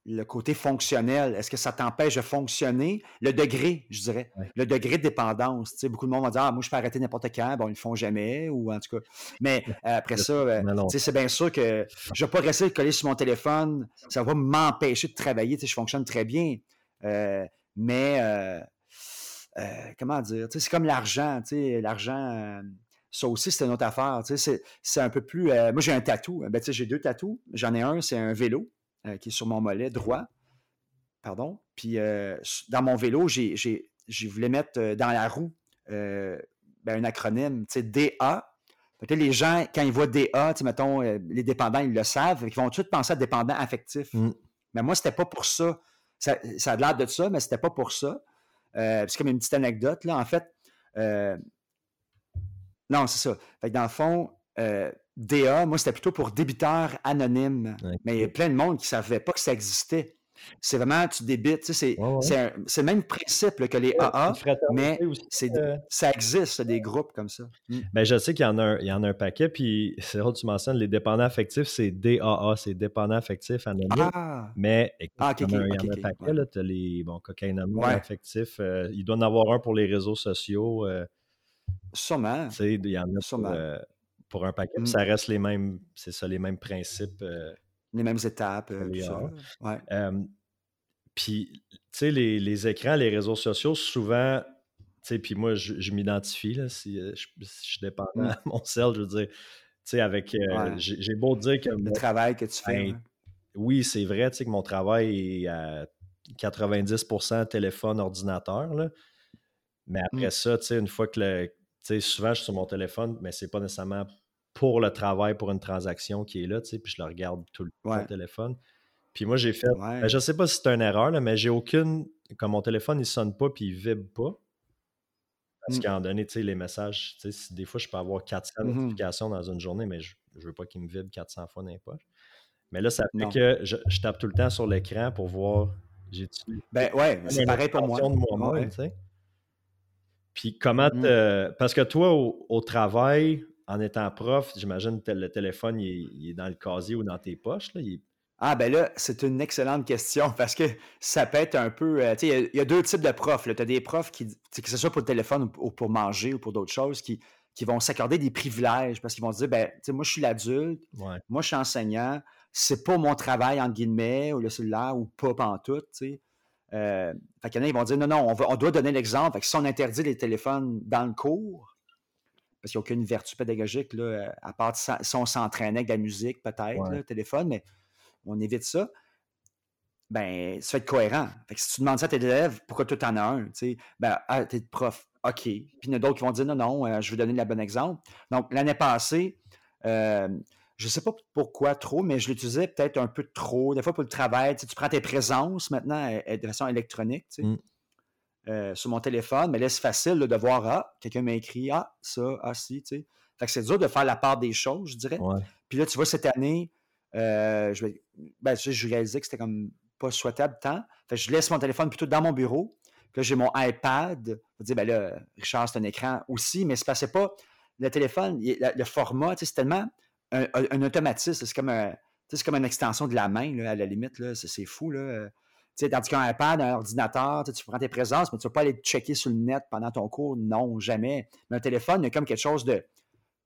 le côté fonctionnel. Est-ce que ça t'empêche de fonctionner? Le degré, je dirais. Le degré de dépendance. beaucoup de monde va dire Ah, moi, je peux arrêter n'importe quand. Bon, ils le font jamais, ou en tout cas. Mais <laughs> après ça, euh, c'est bien sûr que je ne vais pas rester collé sur mon téléphone. Ça va m'empêcher de travailler. Je fonctionne très bien. Mais euh, euh, comment dire? C'est comme l'argent. L'argent, euh, ça aussi, c'est une autre affaire. C'est un peu plus. moi, j'ai un tatou. Ben, j'ai deux tatous. J'en ai un, c'est un vélo qui est sur mon mollet droit. Pardon. Puis dans mon vélo, j'ai voulu mettre dans la roue ben, un acronyme, DA. Peut-être les gens, quand ils voient DA, mettons, les dépendants, ils le savent, ils vont tout de suite penser à dépendant affectif. Mmh. Mais moi, c'était pas pour ça. Ça, a l'air de ça, mais c'était pas pour ça. Euh, c'est comme une petite anecdote, là. En fait, euh, non, c'est ça. Fait que dans le fond, euh, DA, moi, c'était plutôt pour débiteur anonyme. Mais il y a plein de monde qui ne savait pas que ça existait. C'est vraiment, tu débites. c'est, le même principe que les AA, mais euh ça existe, des groupes comme ça. Mmh. Ben, je sais qu'il y, en a un, il y en a un paquet, puis c'est vrai, tu mentionnes, les dépendants affectifs, c'est DAA, c'est dépendants affectifs anonymes. Ah! Mais ah, il y en a, un paquet, tu as les bon, cocaïnomans affectifs. Euh, il doit en avoir un pour les réseaux sociaux. Euh, Sûrement. Il y en a pour, un paquet. Mmh. Ça reste les mêmes, c'est ça, les mêmes principes les mêmes étapes, euh, tout ça. Ouais. puis, tu sais, les, les, écrans, les réseaux sociaux, souvent, tu sais, puis moi, je, m'identifie, là, si euh, je, suis dépendant mmh. à mon sel, je veux dire, tu sais, avec, euh, j'ai beau dire que... Le travail que tu fais. Ben, oui, c'est vrai, tu sais, que mon travail est à 90% téléphone, ordinateur, là. Mais après mmh. ça, tu sais, une fois que le... Tu sais, souvent, je suis sur mon téléphone, mais c'est pas nécessairement pour le travail, pour une transaction qui est là, tu sais, puis je le regarde tout le temps au téléphone. Puis moi, j'ai fait, ben, je sais pas si c'est une erreur, là, mais j'ai aucune, comme mon téléphone, il sonne pas puis il vibre pas. Parce mmh. qu'à un moment donné, tu sais, les messages, tu sais, des fois, je peux avoir 400 mmh notifications dans une journée, mais je, ne veux pas qu'il me vibre 400 fois dans les poches. Mais là, ça fait que je, tape tout le temps sur l'écran pour voir, j'ai Ben ouais, c'est pareil pour moi. De Puis comment, mmh. parce que toi, au travail, en étant prof, j'imagine que le téléphone il est, dans le casier ou dans tes poches. Là, Ah, ben là, c'est une excellente question <laughs> parce que ça peut être un peu. Euh, tu sais, il y, a deux types de profs. Tu as des profs qui, que ce soit pour le téléphone ou, pour manger ou pour d'autres choses, qui, qui vont s'accorder des privilèges parce qu'ils vont dire, ben, tu sais, moi, je suis l'adulte, moi, je suis enseignant, c'est pas mon travail, entre guillemets, ou le cellulaire, ou pas en tout, tu sais. Euh, fait qu'il y en a, ils vont dire, non, non, on, on doit donner l'exemple. Fait que si on interdit les téléphones dans le cours, parce qu'il n'y a aucune vertu pédagogique, là, à part si on s'entraînait avec de la musique, peut-être, le téléphone, mais on évite ça. Ben, ça fait être cohérent. Fait que si tu demandes ça à tes élèves, pourquoi tu en as un? sais? Ben, ah, t'es prof. OK. Puis il y en a d'autres qui vont dire non, non, euh, je vais donner le bon exemple. Donc, l'année passée, euh, je ne sais pas pourquoi trop, mais je l'utilisais peut-être un peu trop. Des fois, pour le travail, tu prends tes présences maintenant de façon électronique. Mmh. Euh, sur mon téléphone, mais là, c'est facile de voir Ah, quelqu'un m'a écrit Ah, ça, ah, si, tu sais. Fait que c'est dur de faire la part des choses, je dirais. Puis là, tu vois, cette année, euh, je, ben, je réalisais que c'était comme pas souhaitable tant. Fait que je laisse mon téléphone plutôt dans mon bureau. Puis là, j'ai mon iPad. Je dire, ben là, Richard, c'est un écran aussi, mais c'est pas. Le téléphone, le, format, c'est tellement un, automatisme. C'est comme, un, comme une extension de la main, à la limite. C'est fou. Là sais, tandis qu'un iPad, un ordinateur, tu prends tes présences, mais tu ne vas pas aller checker sur le net pendant ton cours. Non, jamais. Mais un téléphone, il y a comme quelque chose de,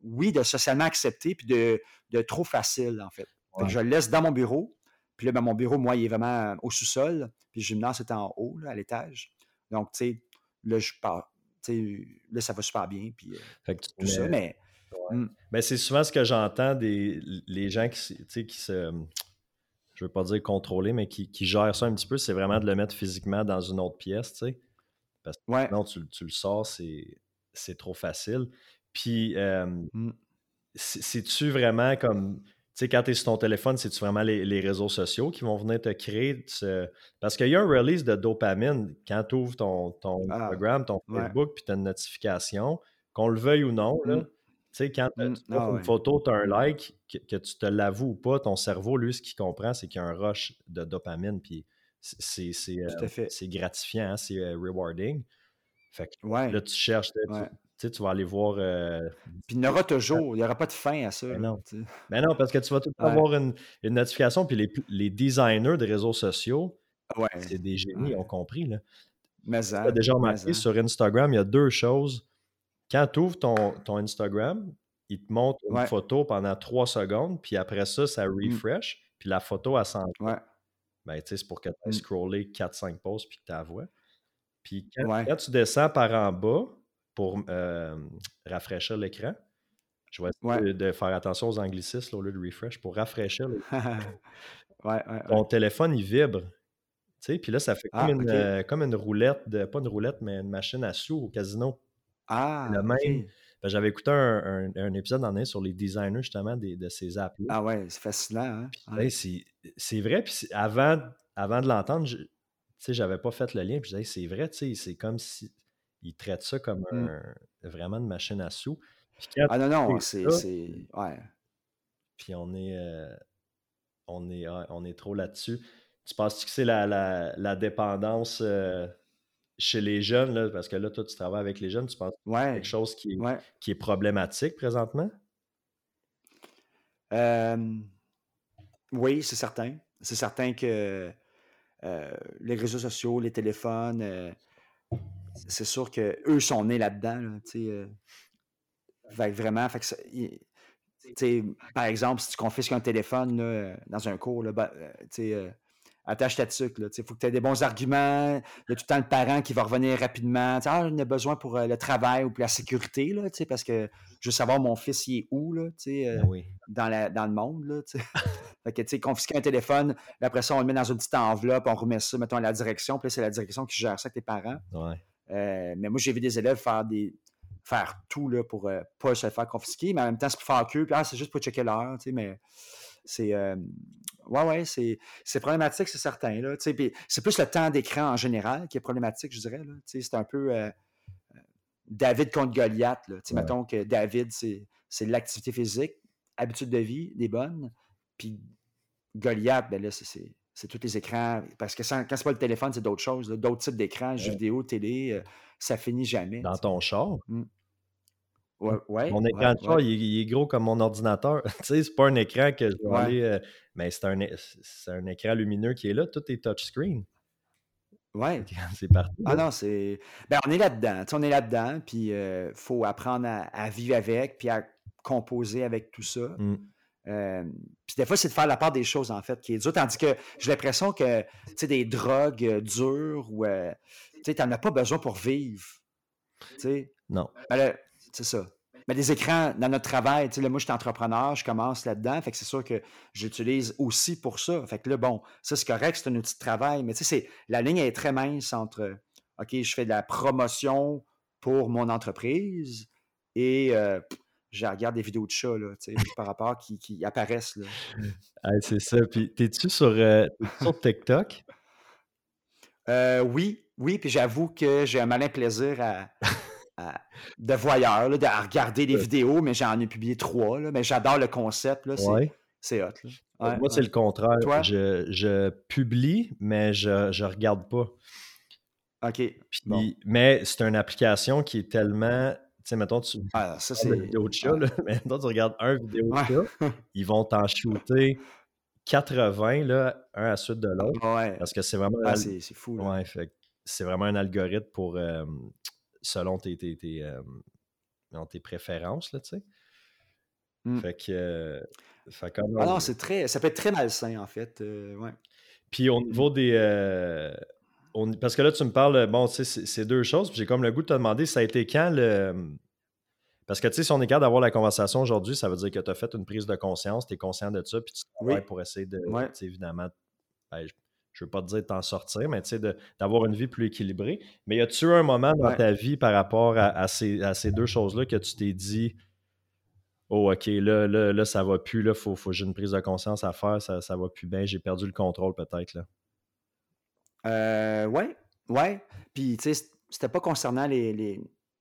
oui, de socialement accepté, puis de, de trop facile, en fait. je le laisse dans mon bureau. Puis là, ben, mon bureau, moi, il est vraiment au sous-sol. Puis le gymnase est en haut, là, à l'étage. Donc, tu sais, là, je pars. Là, ça va super bien. Puis euh, tout ça, mais. Hmm. Ben, c'est souvent ce que j'entends des les gens qui, qui se je veux pas dire contrôler, mais qui, gère ça un petit peu, c'est vraiment de le mettre physiquement dans une autre pièce, tu sais. Parce que sinon, tu, le sors, c'est trop facile. Puis, mmh. c'est-tu vraiment comme. Tu sais, quand tu es sur ton téléphone, c'est-tu vraiment les, réseaux sociaux qui vont venir te créer? Parce qu'il y a un release de dopamine quand tu ouvres ton, ton ah, Instagram, ton Facebook, puis tu as une notification, qu'on le veuille ou non, là, mmh. Tu sais, quand tu mmh. ah une photo, tu as un like, que, tu te l'avoues ou pas, ton cerveau, lui, ce qu'il comprend, c'est qu'il y a un rush de dopamine, puis c'est euh, gratifiant, hein, c'est euh, rewarding. Fait que là, tu cherches, tu, tu vas aller voir. Euh, puis il y aura <laughs> toujours, il n'y aura pas de fin à ça. Mais non. Mais non, parce que tu vas tout avoir une, notification, puis les, les, designers des réseaux sociaux, c'est des génies, ils ont compris. Là. Mais tu as déjà remarqué, sur Instagram, il y a deux choses quand tu ouvres ton, Instagram, il te montre une photo pendant trois secondes, puis après ça, ça mmh. refresh, puis la photo, elle s'en ouais. Ben, c'est pour que tu aies mmh. scrollé 4-5 posts puis que tu la vois. Puis quand, tu descends par en bas pour rafraîchir l'écran, je vais essayer de, faire attention aux anglicismes au lieu de refresh pour rafraîchir <laughs> Ton téléphone, il vibre. Puis là, ça fait comme, ah, une, euh, comme une roulette, de, pas une roulette, mais une machine à sous au casino. Ah, le même. Ben, j'avais écouté un, un, épisode en sur les designers justement de ces apps-là. Ah ouais, c'est fascinant. Hein? c'est vrai. Puis avant, avant de l'entendre, je j'avais pas fait le lien. Puis c'est vrai, c'est comme si ils traitent ça comme mmh. un, vraiment une machine à sous. ah non, non, c'est. Ouais. Puis on est, euh, on est, on est trop là-dessus. Tu penses que c'est la, la, la, dépendance euh, chez les jeunes, là, parce que là, toi, tu travailles avec les jeunes, tu penses que c'est quelque chose qui est, qui est problématique présentement? oui, c'est certain. C'est certain que euh, les réseaux sociaux, les téléphones, euh, c'est sûr qu'eux sont nés là-dedans. Euh, vraiment, fait par exemple, si tu confisques un téléphone dans un cours, là, ben, attache ta tuque. Il faut que tu aies des bons arguments. Il y a tout le temps le parent qui va revenir rapidement. Ah, j'en ai besoin pour euh, le travail ou pour la sécurité, là, parce que je veux savoir mon fils il est où là, euh, ben dans, la, dans le monde. Là, <laughs> fait que, confisquer un téléphone, après ça, on le met dans une petite enveloppe, on remet ça, mettons, à la direction, puis c'est la direction qui gère ça avec tes parents. Euh, mais moi, j'ai vu des élèves faire des faire tout là, pour ne pas se faire confisquer, mais en même temps, c'est pour faire que, puis ah, c'est juste pour checker l'heure, mais c'est ouais, ouais, c'est problématique, c'est certain. Là, c'est plus le temps d'écran en général qui est problématique, je dirais. C'est un peu euh, euh, David contre Goliath. Là, Mettons que David, c'est l'activité physique, habitude de vie, des bonnes. Puis Goliath, ben là, c'est tous les écrans. Parce que quand c'est pas le téléphone, c'est d'autres choses. D'autres types d'écrans, jeux vidéo, télé, euh, ça finit jamais. Dans ton char? Mmh. Ouais, mon écran de char, il, est gros comme mon ordinateur. <laughs> tu sais, c'est pas un écran que je vais aller. Euh, mais c'est un, un, écran lumineux qui est là. Tout est touchscreen. Ouais. <laughs> C'est parti. Ah non, c'est. Ben, on est là-dedans. on est là-dedans. Puis il euh, faut apprendre à, vivre avec, puis à composer avec tout ça. Mmh. Euh, puis des fois, c'est de faire la part des choses, en fait, qui est dur. Tandis que j'ai l'impression que, tu sais, des drogues dures ou, tu sais, t'en as pas besoin pour vivre. Tu sais. Non. Ben c'est ça. Mais des écrans, dans notre travail, tu sais, là, moi, je suis entrepreneur, je commence là-dedans, fait que c'est sûr que j'utilise aussi pour ça. Fait que là, bon, ça, c'est correct, c'est un outil de travail, mais tu sais, la ligne est très mince entre, OK, je fais de la promotion pour mon entreprise et euh, je regarde des vidéos de chats, là, tu sais, par rapport qui, qui apparaissent, là. <laughs> c'est ça. Puis, t'es-tu sur, euh, sur TikTok? Euh, oui, oui, puis j'avoue que j'ai un malin plaisir à de voyeur, de regarder des vidéos, mais j'en ai publié trois. mais j'adore le concept. C'est hot. Moi, c'est le contraire. Je, publie, mais je ne regarde pas. OK. Mais c'est une application qui est tellement. Tu sais, mettons, tu. Ah, ça, c'est. vidéo de chat, là. <laughs> Mettons, tu regardes un vidéo de chat, <laughs> ils vont t'en shooter 80, là, un à la suite de l'autre. Parce que c'est vraiment. Ah, c'est fou. Ouais, c'est vraiment un algorithme pour. Euh, selon tes, tes, tes, tes préférences, là, tu sais. Mmh. Fait que. Euh, ah non, c'est très. Ça peut être très malsain, en fait. Euh, ouais. Puis au niveau des. Euh, parce que là, tu me parles, bon, tu sais, c'est deux choses. J'ai comme le goût de te demander, ça a été quand le. Parce que, tu sais, si on est capable d'avoir la conversation aujourd'hui, ça veut dire que tu as fait une prise de conscience, tu es conscient de ça, puis tu travailles pour essayer de, ouais. évidemment, ben, je veux pas te dire t'en sortir, mais tu sais, d'avoir une vie plus équilibrée. Mais y a-tu un moment dans ta vie par rapport à, ces, deux choses-là que tu t'es dit Oh, OK, là, là, là, ça va plus, là, faut, faut j'ai une prise de conscience à faire, ça, ça va plus bien, j'ai perdu le contrôle peut-être, là. Euh, ouais, ouais. Puis, tu sais, c'était pas concernant les,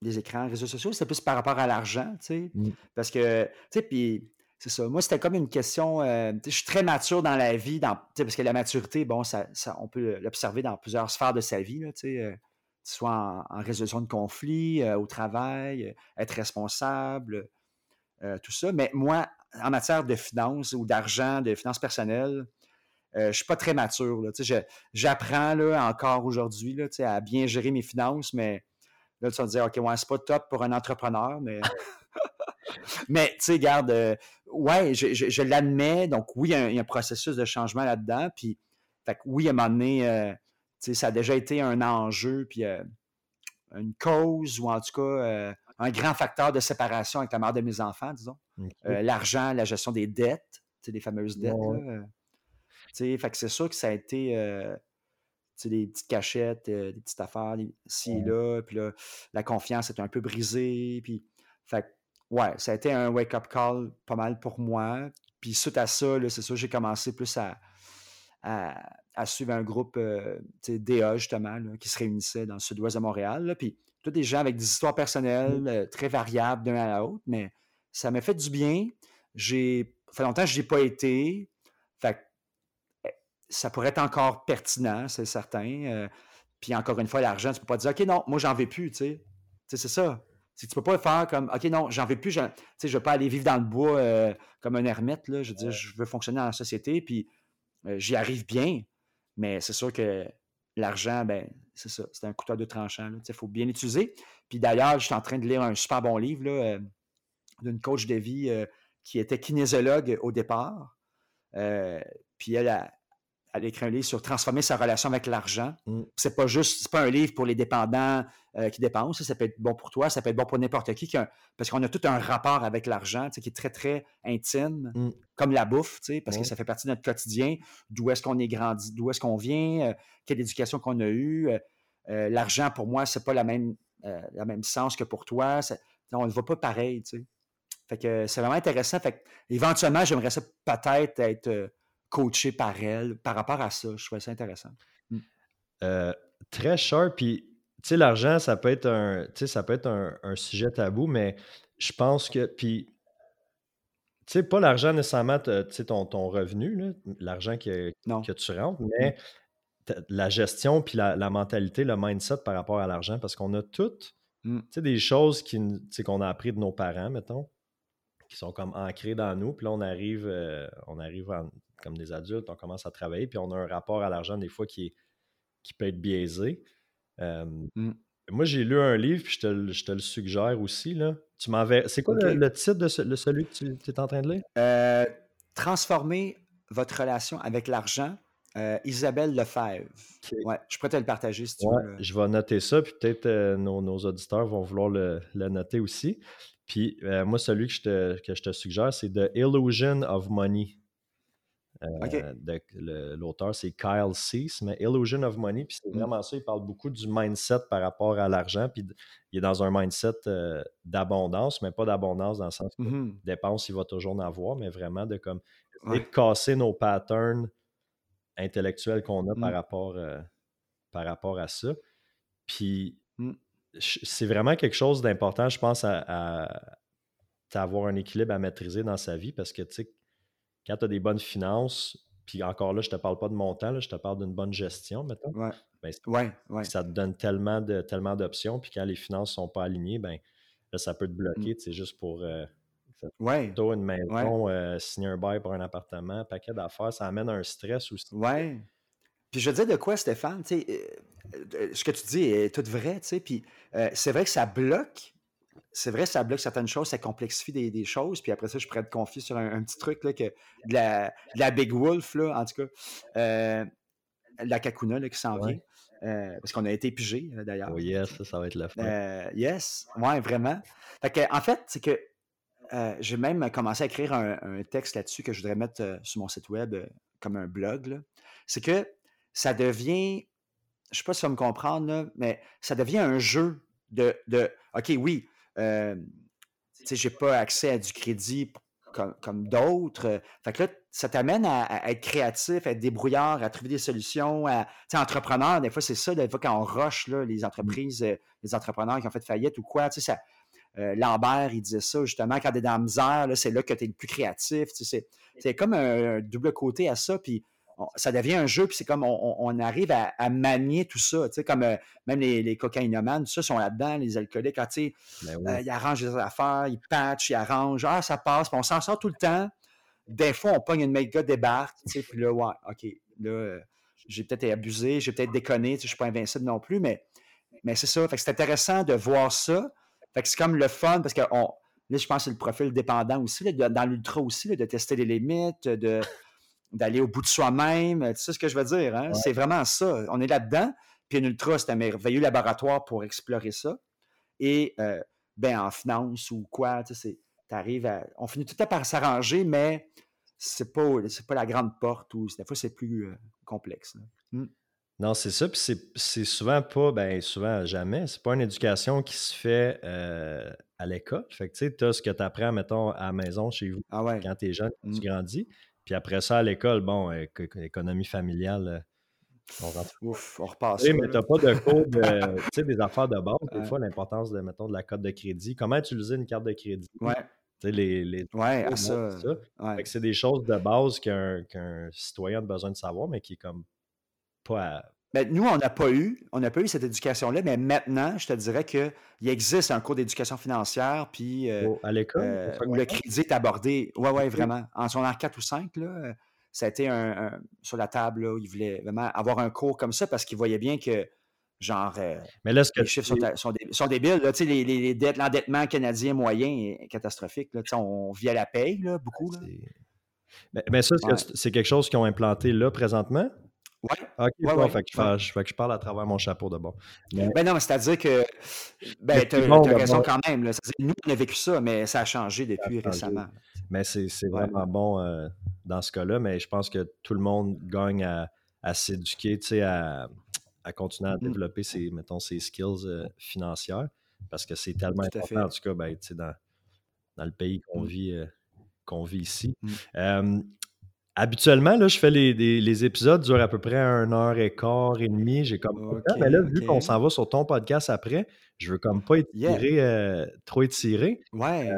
les, écrans, les réseaux sociaux, c'était plus par rapport à l'argent, tu sais. Mmh. Parce que, tu sais, puis c'est ça. Moi, c'était comme une question. Euh, je suis très mature dans la vie, dans, parce que la maturité, bon, ça, on peut l'observer dans plusieurs sphères de sa vie, là, euh, soit en, résolution de conflits, euh, au travail, être responsable, tout ça. Mais moi, en matière de finances ou d'argent, de finances personnelles, je ne suis pas très mature. J'apprends encore aujourd'hui à bien gérer mes finances, mais là, tu vas te dire, OK, ouais, c'est pas top pour un entrepreneur, mais <laughs> <laughs> Mais, tu sais, garde, euh, ouais, je, l'admets. Donc, oui, il y, a un, processus de changement là-dedans. Puis, fait oui, à un moment donné, euh, tu sais, ça a déjà été un enjeu, puis euh, une cause, ou en tout cas, un grand facteur de séparation avec la mère de mes enfants, disons. L'argent, la gestion des dettes, tu sais, les fameuses dettes. tu sais, fait que c'est sûr que ça a été des petites cachettes, des petites affaires, ici et là, puis là, la confiance est un peu brisée, puis fait ouais, ça a été un wake-up call pas mal pour moi. Puis suite à ça, c'est sûr, j'ai commencé plus à, à, suivre un groupe euh, DA, justement, qui se réunissait dans le sud-ouest de Montréal. puis tous des gens avec des histoires personnelles mmh. euh, très variables d'un à l'autre, mais ça m'a fait du bien. J'ai fait longtemps que je n'y ai pas été. Fait eh, ça pourrait être encore pertinent, c'est certain. Euh, puis encore une fois, l'argent, tu peux pas dire OK, non, moi j'en veux plus, tu sais. C'est ça. Tu ne peux pas faire comme OK, non, j'en veux plus, je ne veux pas aller vivre dans le bois euh, comme un ermite. Là. Je veux dire, je veux fonctionner dans la société, puis euh, j'y arrive bien. Mais c'est sûr que l'argent, ben, c'est ça, c'est un couteau de tranchant. Il faut bien l'utiliser. Puis d'ailleurs, je suis en train de lire un super bon livre euh, d'une coach de vie qui était kinésiologue au départ. puis elle a, elle a écrit un livre sur transformer sa relation avec l'argent. Mm. C'est pas juste, c'est pas un livre pour les dépendants euh, qui dépensent. Ça peut être bon pour toi, ça peut être bon pour n'importe qui, parce qu'on a tout un rapport avec l'argent qui est très, très intime, mm. comme la bouffe, parce que ça fait partie de notre quotidien. D'où est-ce qu'on est grandi, d'où est-ce qu'on vient, euh, quelle éducation qu'on a eue. Euh, l'argent, pour moi, c'est pas la même, la même sens que pour toi. on ne voit pas pareil. Fait que c'est vraiment intéressant. Fait éventuellement, j'aimerais ça peut-être être coaché par elle par rapport à ça. Je trouvais ça intéressant. Mmh. Euh, très cher, puis tu sais, l'argent, ça peut être un, ça peut être un, sujet tabou, mais je pense que, puis, tu sais, pas l'argent nécessairement, ton, ton revenu, l'argent que, que tu rentres, mais la gestion, puis la, mentalité, le mindset par rapport à l'argent, parce qu'on a toutes mm. des choses qu'on a appris de nos parents, mettons, qui sont comme ancrées dans nous. Puis là, on arrive, euh, on arrive comme des adultes, on commence à travailler, puis on a un rapport à l'argent des fois qui, qui peut être biaisé. Mm. Moi, j'ai lu un livre, puis je te, le suggère aussi. Là. Tu C'est quoi le, titre de, celui que tu es en train de lire? Euh, transformer votre relation avec l'argent. Euh, Isabelle Lefebvre. Ouais, je pourrais te le partager si tu veux. Je vais noter ça, puis peut-être euh, nos, auditeurs vont vouloir le, noter aussi. Puis moi, celui que je te, que je te suggère, c'est The Illusion of Money. Euh, l'auteur, c'est Kyle Cease, mais Illusion of Money. Puis c'est mmh. vraiment ça, il parle beaucoup du mindset par rapport à l'argent. Puis il est dans un mindset euh, d'abondance, mais pas d'abondance dans le sens que mmh dépense, il va toujours en avoir, mais vraiment de comme de casser nos patterns intellectuels qu'on a par, mmh. rapport, euh, par rapport à ça. Puis c'est vraiment quelque chose d'important, je pense, à, à, avoir un équilibre à maîtriser dans sa vie parce que, tu sais, quand tu as des bonnes finances, puis encore là, je te parle pas de montant, je te parle d'une bonne gestion, mettons. Ouais. Ben, ça te donne tellement de tellement d'options, puis quand les finances sont pas alignées, ben là, ça peut te bloquer, c'est mmh. juste pour euh, une maison, euh, signer un bail pour un appartement, paquet d'affaires, ça amène un stress aussi. Ouais. Puis je veux dire de quoi, Stéphane, tu sais, euh, ce que tu dis est tout vrai, tu sais, puis c'est vrai que ça bloque, c'est vrai, ça bloque certaines choses, ça complexifie des, choses. Puis après ça, je pourrais te confier sur un, petit truc là, que de la, Big Wolf, là, en tout cas, euh, la Kakuna qui s'en vient. Euh, parce qu'on a été pigé, d'ailleurs. Oh yes, ça, va être le fun. Euh, yes, ouais, vraiment. Fait en fait, c'est que j'ai même commencé à écrire un, texte là-dessus que je voudrais mettre sur mon site web comme un blog. C'est que ça devient, je ne sais pas si ça me comprendre, mais ça devient un jeu de, de OK, oui, euh, j'ai pas accès à du crédit comme, d'autres. Fait que là, ça t'amène à, être créatif, à être débrouillard, à trouver des solutions. À, entrepreneur, des fois, c'est ça, des fois, quand on rush là, les mmh. entreprises, euh, les entrepreneurs qui ont fait faillite ou quoi, tu sais, ça, euh, Lambert, il disait ça justement, quand tu es dans la misère, c'est là que tu es le plus créatif. C'est comme un, double côté à ça. Puis ça devient un jeu, puis c'est comme on, arrive à, manier tout ça. Tu sais, comme euh, même les, les cocaïnomanes, tout ça sont là-dedans, les alcooliques. tu sais, ben euh, ils arrangent les affaires, ils patchent, ils arrangent. Ah, ça passe, puis on s'en sort tout le temps. Des fois, on pogne une méga débarque, tu sais, puis là, ouais, OK, là, euh, j'ai peut-être abusé, j'ai peut-être déconné, tu sais, je suis pas invincible non plus, mais, mais c'est ça. Fait que c'est intéressant de voir ça. Fait que c'est comme le fun, parce que on, là, je pense que c'est le profil dépendant aussi, dans l'ultra aussi, de tester les limites, de d'aller au bout de soi-même. Tu sais ce que je veux dire? Hein? C'est vraiment ça. On est là-dedans. Puis un ultra, c'est un merveilleux laboratoire pour explorer ça. Et euh, ben, en finance ou quoi, tu sais, arrives à. On finit tout à par s'arranger, mais c'est pas, pas la grande porte ou des fois c'est plus euh, complexe. Mmh. Non, c'est ça. Puis c'est souvent pas, ben souvent jamais, c'est pas une éducation qui se fait euh, à l'école. Fait que tu sais, tu as ce que tu apprends, mettons, à la maison chez vous ah ouais. quand tu es jeune, tu mmh. grandis. Puis après ça, à l'école, bon, économie familiale, euh, on Ouf, on repasse. Mais tu n'as pas de cours de, <laughs> tu sais, des affaires de base. Des fois, l'importance de, mettons, de la carte de crédit. Comment utiliser une carte de crédit? Ouais. Tu sais, les, les ouais, ça. Ouais. c'est des choses de base qu'un citoyen a besoin de savoir, mais qui est comme pas à, ben, nous, on n'a pas eu, on n'a pas eu cette éducation-là, mais maintenant, je te dirais qu'il existe un cours d'éducation financière, puis euh, à l'école, euh, où le crédit est abordé. Oui, oui, vraiment. En son 4 ou 5, là, ça a été un, sur la table, là, où il voulait vraiment avoir un cours comme ça parce qu'il voyait bien que, genre, euh, mais là, ce que les chiffres sont, sont, débiles. Là, les, les, dettes, l'endettement canadien moyen est catastrophique. Là, on vit à la paye, là, beaucoup. Là. Mais, ça, c'est quelque chose qu'ils ont implanté là présentement? Oui. OK, ouais, fait, que je, parle à travers mon chapeau de bon. Ben non, c'est-à-dire que ben, tu as, raison quand même. Là. Nous, on a vécu ça, mais ça a changé depuis récemment. Mais c'est vraiment bon euh, dans ce cas-là, mais je pense que tout le monde gagne à, à s'éduquer, à, à continuer à mm-hmm. développer ses, mettons, ses skills euh, financières parce que c'est tellement important, en tout cas, ben, dans, dans le pays qu'on mm. vit, euh, qu'on vit ici. Mm. Habituellement, là, je fais les, les, épisodes durent à peu près une heure et quart et demi. J'ai comme mais là, vu qu'on s'en va sur ton podcast après, je veux comme pas étirer, euh, trop étirer. Ouais.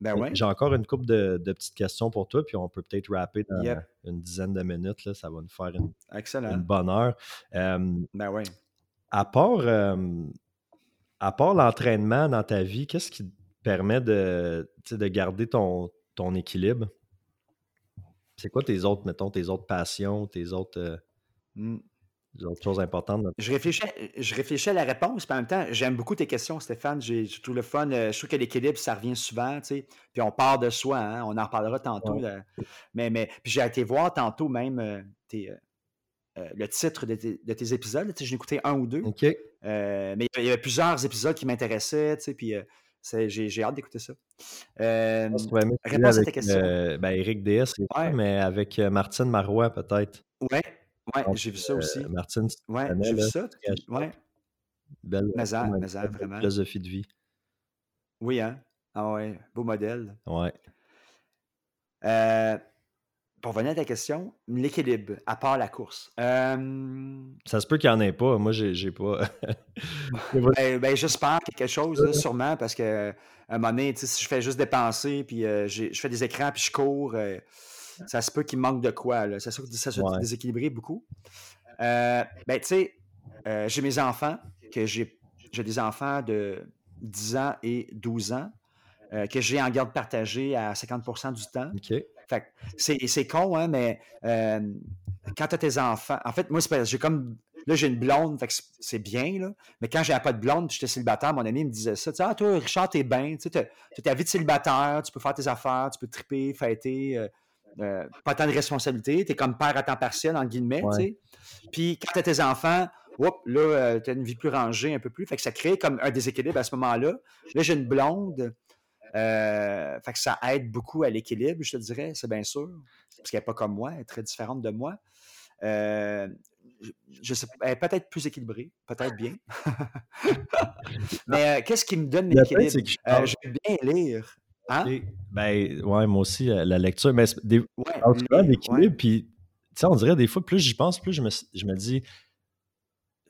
ben ouais. J'ai encore une couple de, de, petites questions pour toi, puis on peut peut-être rapper dans une dizaine de minutes. Là, ça va nous faire une, Excellent. une bonne heure. ben ouais. À part, à part l'entraînement dans ta vie, qu'est-ce qui te permet de, de garder ton, ton équilibre? C'est quoi tes autres, mettons, tes autres passions, tes autres. Euh, mmh autres choses importantes. Je réfléchis, je réfléchis à la réponse, mais en même temps, j'aime beaucoup tes questions, Stéphane. J'ai tout le fun. Euh, je trouve que l'équilibre, ça revient souvent, tu sais. Puis on part de soi, hein, on en reparlera tantôt. mais, j'ai été voir tantôt même euh, euh, le titre de tes, épisodes. Sais, J'ai écouté un ou deux. OK. mais il y avait plusieurs épisodes qui m'intéressaient, tu sais, puis j'ai hâte d'écouter ça. réponse à tes questions. ben, Eric DS, mais avec Martine Marois, peut-être. Ouais, Ouais, j'ai vu ça euh, aussi. Martine, ouais, j'ai vu ça. Ouais. Belle vraiment. philosophie de vie. Oui, hein? Ah ouais, beau modèle. Ouais. Euh, pour revenir à ta question, l'équilibre, à part la course. Euh, ça se peut qu'il n'y en ait pas. Moi, j'ai <laughs> pas. ben, ben j'espère quelque chose, sûrement, parce que un moment donné, si je fais juste dépenser, puis je fais des écrans, puis je cours ça se peut qu'il manque de quoi. Là. Ça se peut ça soit déséquilibré beaucoup. Euh, ben, tu sais, euh, j'ai mes enfants, que j'ai, des enfants de 10 ans et 12 ans, euh, que j'ai en garde partagée à 50% du temps. Fait c'est, con, hein, mais quand tu as tes enfants, en fait, moi, j'ai comme Là, j'ai une blonde, fait que c'est bien, là. Mais quand j'avais pas de blonde, j'étais célibataire, mon ami me disait ça. Tu sais, ah, toi, Richard, t'es bien. Tu sais, as ta vie de célibataire, tu peux faire tes affaires, tu peux triper, fêter. Euh, pas tant de responsabilité, tu es comme père à temps partiel, en guillemets, tu sais. Puis quand tu as tes enfants, hop, là, euh, tu as une vie plus rangée un peu plus. Fait que ça crée comme un déséquilibre à ce moment-là. Là, j'ai une blonde. Euh, fait que ça aide beaucoup à l'équilibre, je te dirais, c'est bien sûr. Parce qu'elle n'est pas comme moi, elle est très différente de moi. je sais elle est peut-être plus équilibrée, peut-être bien. <laughs> Mais qu'est-ce qui me donne l'équilibre? je vais bien lire. Hein? Ben, ouais, moi aussi, euh, la lecture. Mais des, ouais, d'équilibre, puis, on dirait des fois, plus j'y pense, plus je me, je me dis,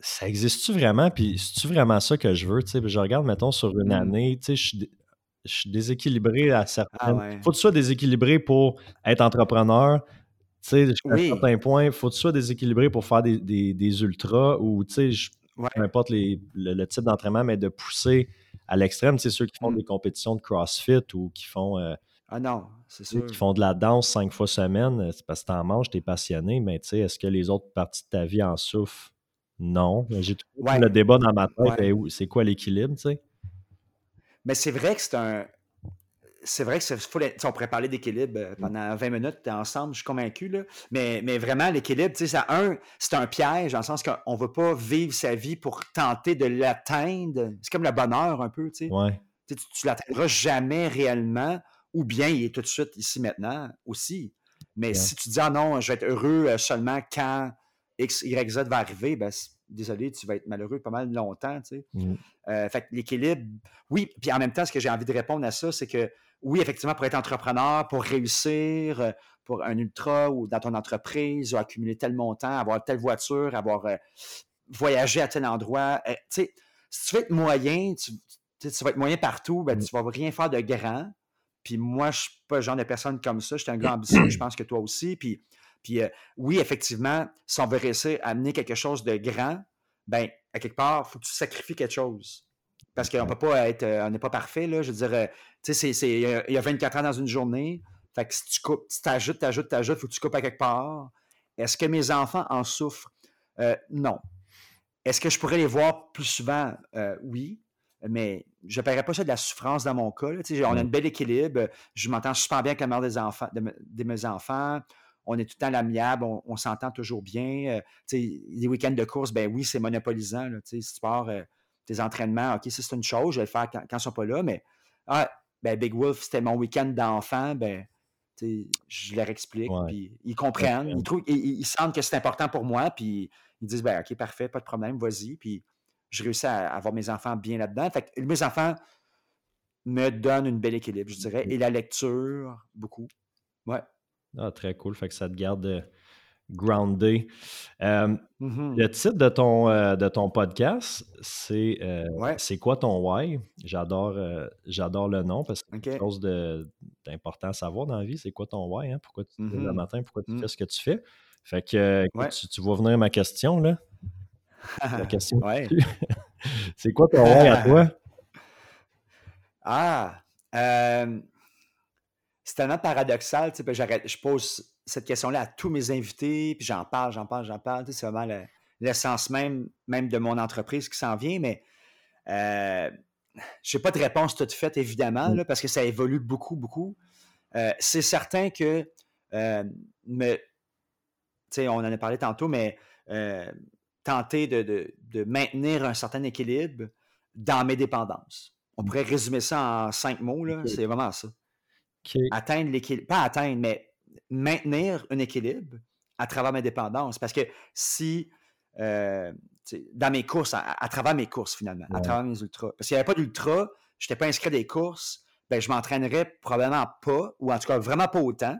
ça existe-tu vraiment? Puis, c'est-tu vraiment ça que je veux? Tu sais, je regarde, mettons, sur une mmh. année, tu sais, je suis, je suis déséquilibré à certains. Ah faut que tu sois déséquilibré pour être entrepreneur. Tu sais, à un certain point, faut que tu sois déséquilibré pour faire des, des, des ultras ou, tu sais, peu importe les, le, type d'entraînement, mais de pousser à l'extrême, c'est ceux qui font mm. des compétitions de CrossFit ou qui font. Euh, ah non, c'est sûr. Qui font de la danse cinq fois semaine, c'est parce que tu en manges, tu es passionné, mais tu sais, est-ce que les autres parties de ta vie en souffrent? Non. J'ai tout le débat dans ma tête, c'est quoi l'équilibre, tu sais? Mais c'est vrai que c'est un, c'est vrai que c'est on pourrait parler d'équilibre euh, mm. pendant 20 minutes ensemble, je suis convaincu. Là. Mais, mais vraiment, l'équilibre, un, c'est un piège, dans le sens qu'on ne veut pas vivre sa vie pour tenter de l'atteindre. C'est comme le bonheur un peu, tu sais. Tu ne l'atteindras jamais réellement, ou bien il est tout de suite ici maintenant aussi. Mais si tu dis, ah non, je vais être heureux euh, seulement quand X, Y, Z va arriver, ben, désolé, tu vas être malheureux pas mal longtemps, tu sais. Mm. Euh, fait l'équilibre, oui, puis en même temps, ce que j'ai envie de répondre à ça, c'est que oui, effectivement, pour être entrepreneur, pour réussir, euh, pour un ultra ou dans ton entreprise, ou accumuler tel montant, avoir telle voiture, avoir euh, voyagé à tel endroit. tu sais, si tu veux être moyen, tu, vas être moyen partout, ben, mm. tu ne vas rien faire de grand. Puis moi, je ne suis pas le genre de personne comme ça. Je suis un grand ambitieux, je pense que toi aussi. Puis puis euh, oui, effectivement, si on veut réussir à amener quelque chose de grand, ben à quelque part, il faut que tu sacrifies quelque chose. Parce qu'on peut pas être, euh, on n'est pas parfait, là. Je veux dire, euh, tu sais, il y a 24 ans dans une journée. Fait que si tu coupes, si tu ajoutes, tu ajoutes, tu ajoutes, il faut que tu coupes à quelque part. Est-ce que mes enfants en souffrent? non. Est-ce que je pourrais les voir plus souvent? oui. Mais je ne paierais pas ça de la souffrance dans mon cas. On a un bel équilibre. Je m'entends super bien avec la mère des enfants, de mes enfants on est tout le temps l'amiable, on, s'entend toujours bien. Euh, les week-ends de course, ben oui, c'est monopolisant. si tu pars euh, tes entraînements, OK, ça c'est une chose, je vais le faire quand, ils ne sont pas là, mais ah, ben Big Wolf, c'était mon week-end d'enfant, ben je leur explique, puis ils comprennent, ils, sentent que c'est important pour moi, puis ils disent, ben OK, parfait, pas de problème, vas-y, puis je réussis à avoir mes enfants bien là-dedans. Fait que mes enfants me donnent une belle équilibre, je dirais, et la lecture, beaucoup. Ouais. Ah, très cool. Fait que ça te garde euh, groundé. Euh, mm-hmm. Le titre de ton, euh, de ton podcast, c'est C'est quoi ton why? J'adore j'adore le nom parce que c'est quelque chose d'important à savoir dans la vie. C'est quoi ton why? Hein? Pourquoi tu te lèves le mm-hmm. matin? Pourquoi tu mm. fais ce que tu fais? Fait que tu, tu, vois venir ma question, là. La <laughs> question. <laughs> C'est quoi ton rôle à <laughs> toi? Ah, c'est tellement paradoxal. Tu sais, je pose cette question-là à tous mes invités, puis j'en parle, j'en parle, j'en parle. c'est vraiment l'essence même, même de mon entreprise qui s'en vient, mais euh, je n'ai pas de réponse toute faite, évidemment, mm. parce que ça évolue beaucoup, beaucoup. Euh, c'est certain que, euh, me, on en a parlé tantôt, mais tenter de, maintenir un certain équilibre dans mes dépendances. On pourrait résumer ça en cinq mots, c'est vraiment ça. Atteindre l'équilibre, pas atteindre, mais maintenir un équilibre à travers mes dépendances. Parce que si, euh, dans mes courses, à, travers mes courses finalement, à travers mes ultras, parce qu'il n'y avait pas d'ultra, je n'étais pas inscrit à des courses, ben, je m'entraînerais probablement pas, ou en tout cas vraiment pas autant.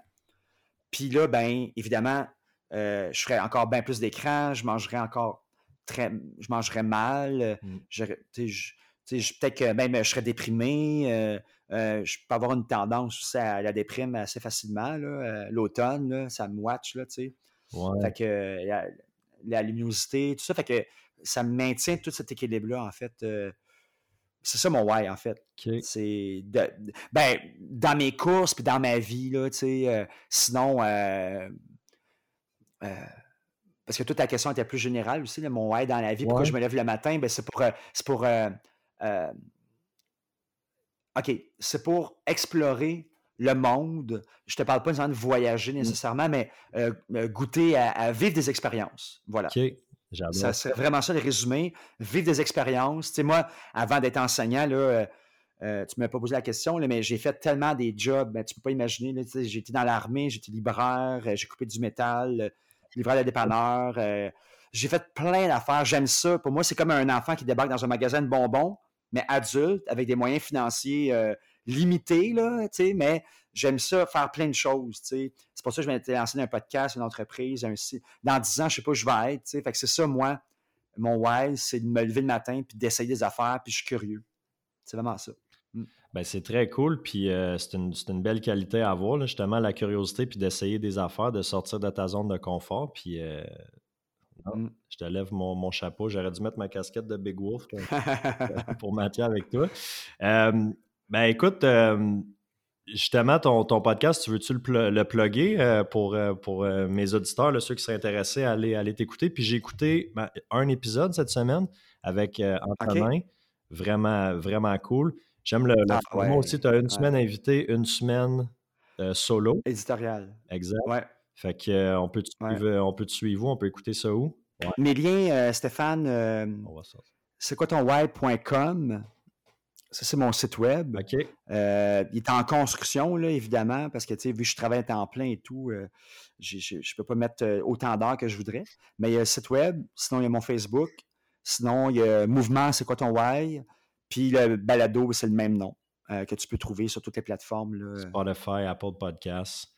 Puis là, ben, évidemment, euh, je ferais encore bien plus d'écran, je mangerais encore très. Je mangerais mal. Mm. Peut-être que même je serais déprimé. Euh, euh, je peux avoir une tendance à la déprime assez facilement. L'automne, ça me watch, là, tu sais. Fait que la, luminosité, tout ça. Fait que ça maintient tout cet équilibre-là, en fait. c'est ça mon why, en fait. C'est ben, dans mes courses puis dans ma vie, là, tu sais. sinon, euh, parce que toute ta question était plus générale aussi, mon why dans la vie, pourquoi je me lève le matin, ben, c'est pour. Euh, c'est pour euh, OK, c'est pour explorer le monde. Je ne te parle pas de voyager mmh. nécessairement, mais goûter à, vivre des expériences. Voilà. OK. Ça serait vraiment ça le résumé. Vivre des expériences. Tu sais, moi, avant d'être enseignant, là, tu ne m'as pas posé la question, mais j'ai fait tellement des jobs, ben, tu ne peux pas imaginer. J'ai été dans l'armée, j'étais libraire, j'ai coupé du métal, livreur de dépanneur. Euh, j'ai fait plein d'affaires. J'aime ça. Pour moi, c'est comme un enfant qui débarque dans un magasin de bonbons, mais adulte, avec des moyens financiers euh, limités, là, mais j'aime ça, faire plein de choses. C'est pour ça que je m'étais lancé dans un podcast, une entreprise, un Dans 10 ans, je ne sais pas où je vais être. Fait que c'est ça, moi, mon why, c'est de me lever le matin puis d'essayer des affaires, puis je suis curieux. C'est vraiment ça. Mm. Ben, c'est très cool, puis euh, c'est une, belle qualité à avoir, justement, la curiosité, puis d'essayer des affaires, de sortir de ta zone de confort, puis euh, mm. je te lève mon, chapeau. J'aurais dû mettre ma casquette de Big Wolf pour <laughs> Mathieu avec toi. Euh, ben écoute, justement, ton, podcast, tu veux-tu le, le plugger pour, pour mes auditeurs, ceux qui seraient intéressés à aller, aller t'écouter? Puis j'ai écouté ben, un épisode cette semaine avec Antonin. Vraiment, vraiment cool. J'aime le, ah, Moi aussi, tu as une semaine invité, une semaine euh, solo. Éditorial. Exact. Ouais. Fait que euh, on, peut te suivre, on peut te suivre où? On peut écouter ça où? Mes liens, euh, Stéphane, c'est quoi ton web.com? Ça, c'est mon site web. OK. il est en construction, là, évidemment, parce que, tu sais, vu que je travaille à temps plein et tout, je ne peux pas mettre autant d'heures que je voudrais. Mais il y a le site web, sinon il y a mon Facebook, sinon il y a Mouvement, c'est quoi ton why? Puis le balado, c'est le même nom euh, que tu peux trouver sur toutes les plateformes. Là. Spotify, Apple Podcasts.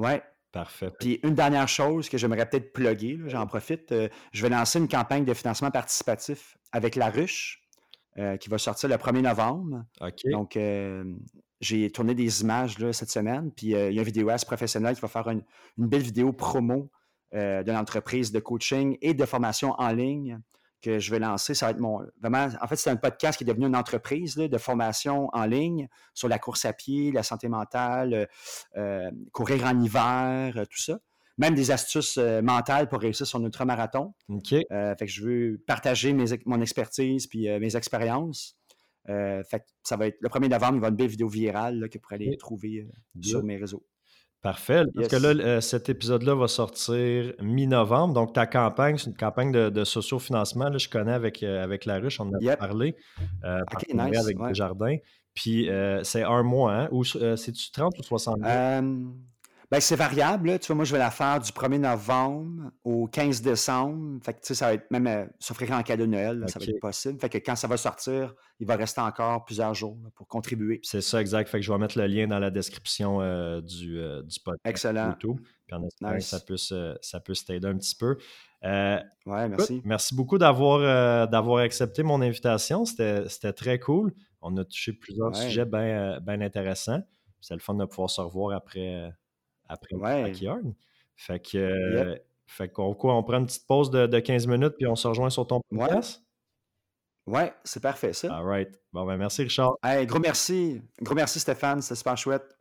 Ouais. Parfait. Puis une dernière chose que j'aimerais peut-être plugger, j'en profite, euh, je vais lancer une campagne de financement participatif avec La Ruche euh, qui va sortir le 1er novembre. OK. Donc, j'ai tourné des images là, cette semaine, puis il y a un vidéaste professionnel qui va faire une, une belle vidéo promo de l'entreprise de coaching et de formation en ligne que je vais lancer. Ça va être mon. Vraiment, en fait, c'est un podcast qui est devenu une entreprise de formation en ligne sur la course à pied, la santé mentale, euh, euh, courir en hiver, euh, tout ça. Même des astuces mentales pour réussir son ultramarathon. OK. fait que je veux partager mes, mon expertise puis mes expériences. fait que ça va être le 1er novembre, il va y avoir une belle vidéo virale que vous pourrez aller trouver sur mes réseaux. Parfait. Parce que là, euh, cet épisode-là va sortir mi-novembre. Donc, ta campagne, c'est une campagne de, de sociofinancement. Là, je connais avec, euh, avec La Ruche, on en a parlé. Euh, avec ouais. Desjardins. Puis, c'est un mois, hein? Ou c'est-tu 30 ou 60 jours? Ben, c'est variable. Tu vois, moi, je vais la faire du 1er novembre au 15 décembre. Fait que, tu sais, ça va être même euh, s'offrir en cadeau de Noël. Ça va être possible. Fait que quand ça va sortir, il va rester encore plusieurs jours pour contribuer. C'est ça, exact. Fait que je vais mettre le lien dans la description euh, du, euh, du podcast. Excellent. Puis en espérant ça peut, ça peut t'aider un petit peu. ouais, merci. merci beaucoup d'avoir, d'avoir accepté mon invitation. C'était, très cool. On a touché plusieurs sujets bien, bien intéressants. C'est le fun de pouvoir se revoir après après ouais. backyard. Fait que, fait qu'on quoi, on prend une petite pause de, de, 15 minutes puis on se rejoint sur ton podcast? Ouais, c'est parfait ça. All right. Bon, ben merci Richard. Hey, gros merci. Gros merci Stéphane, c'était super chouette.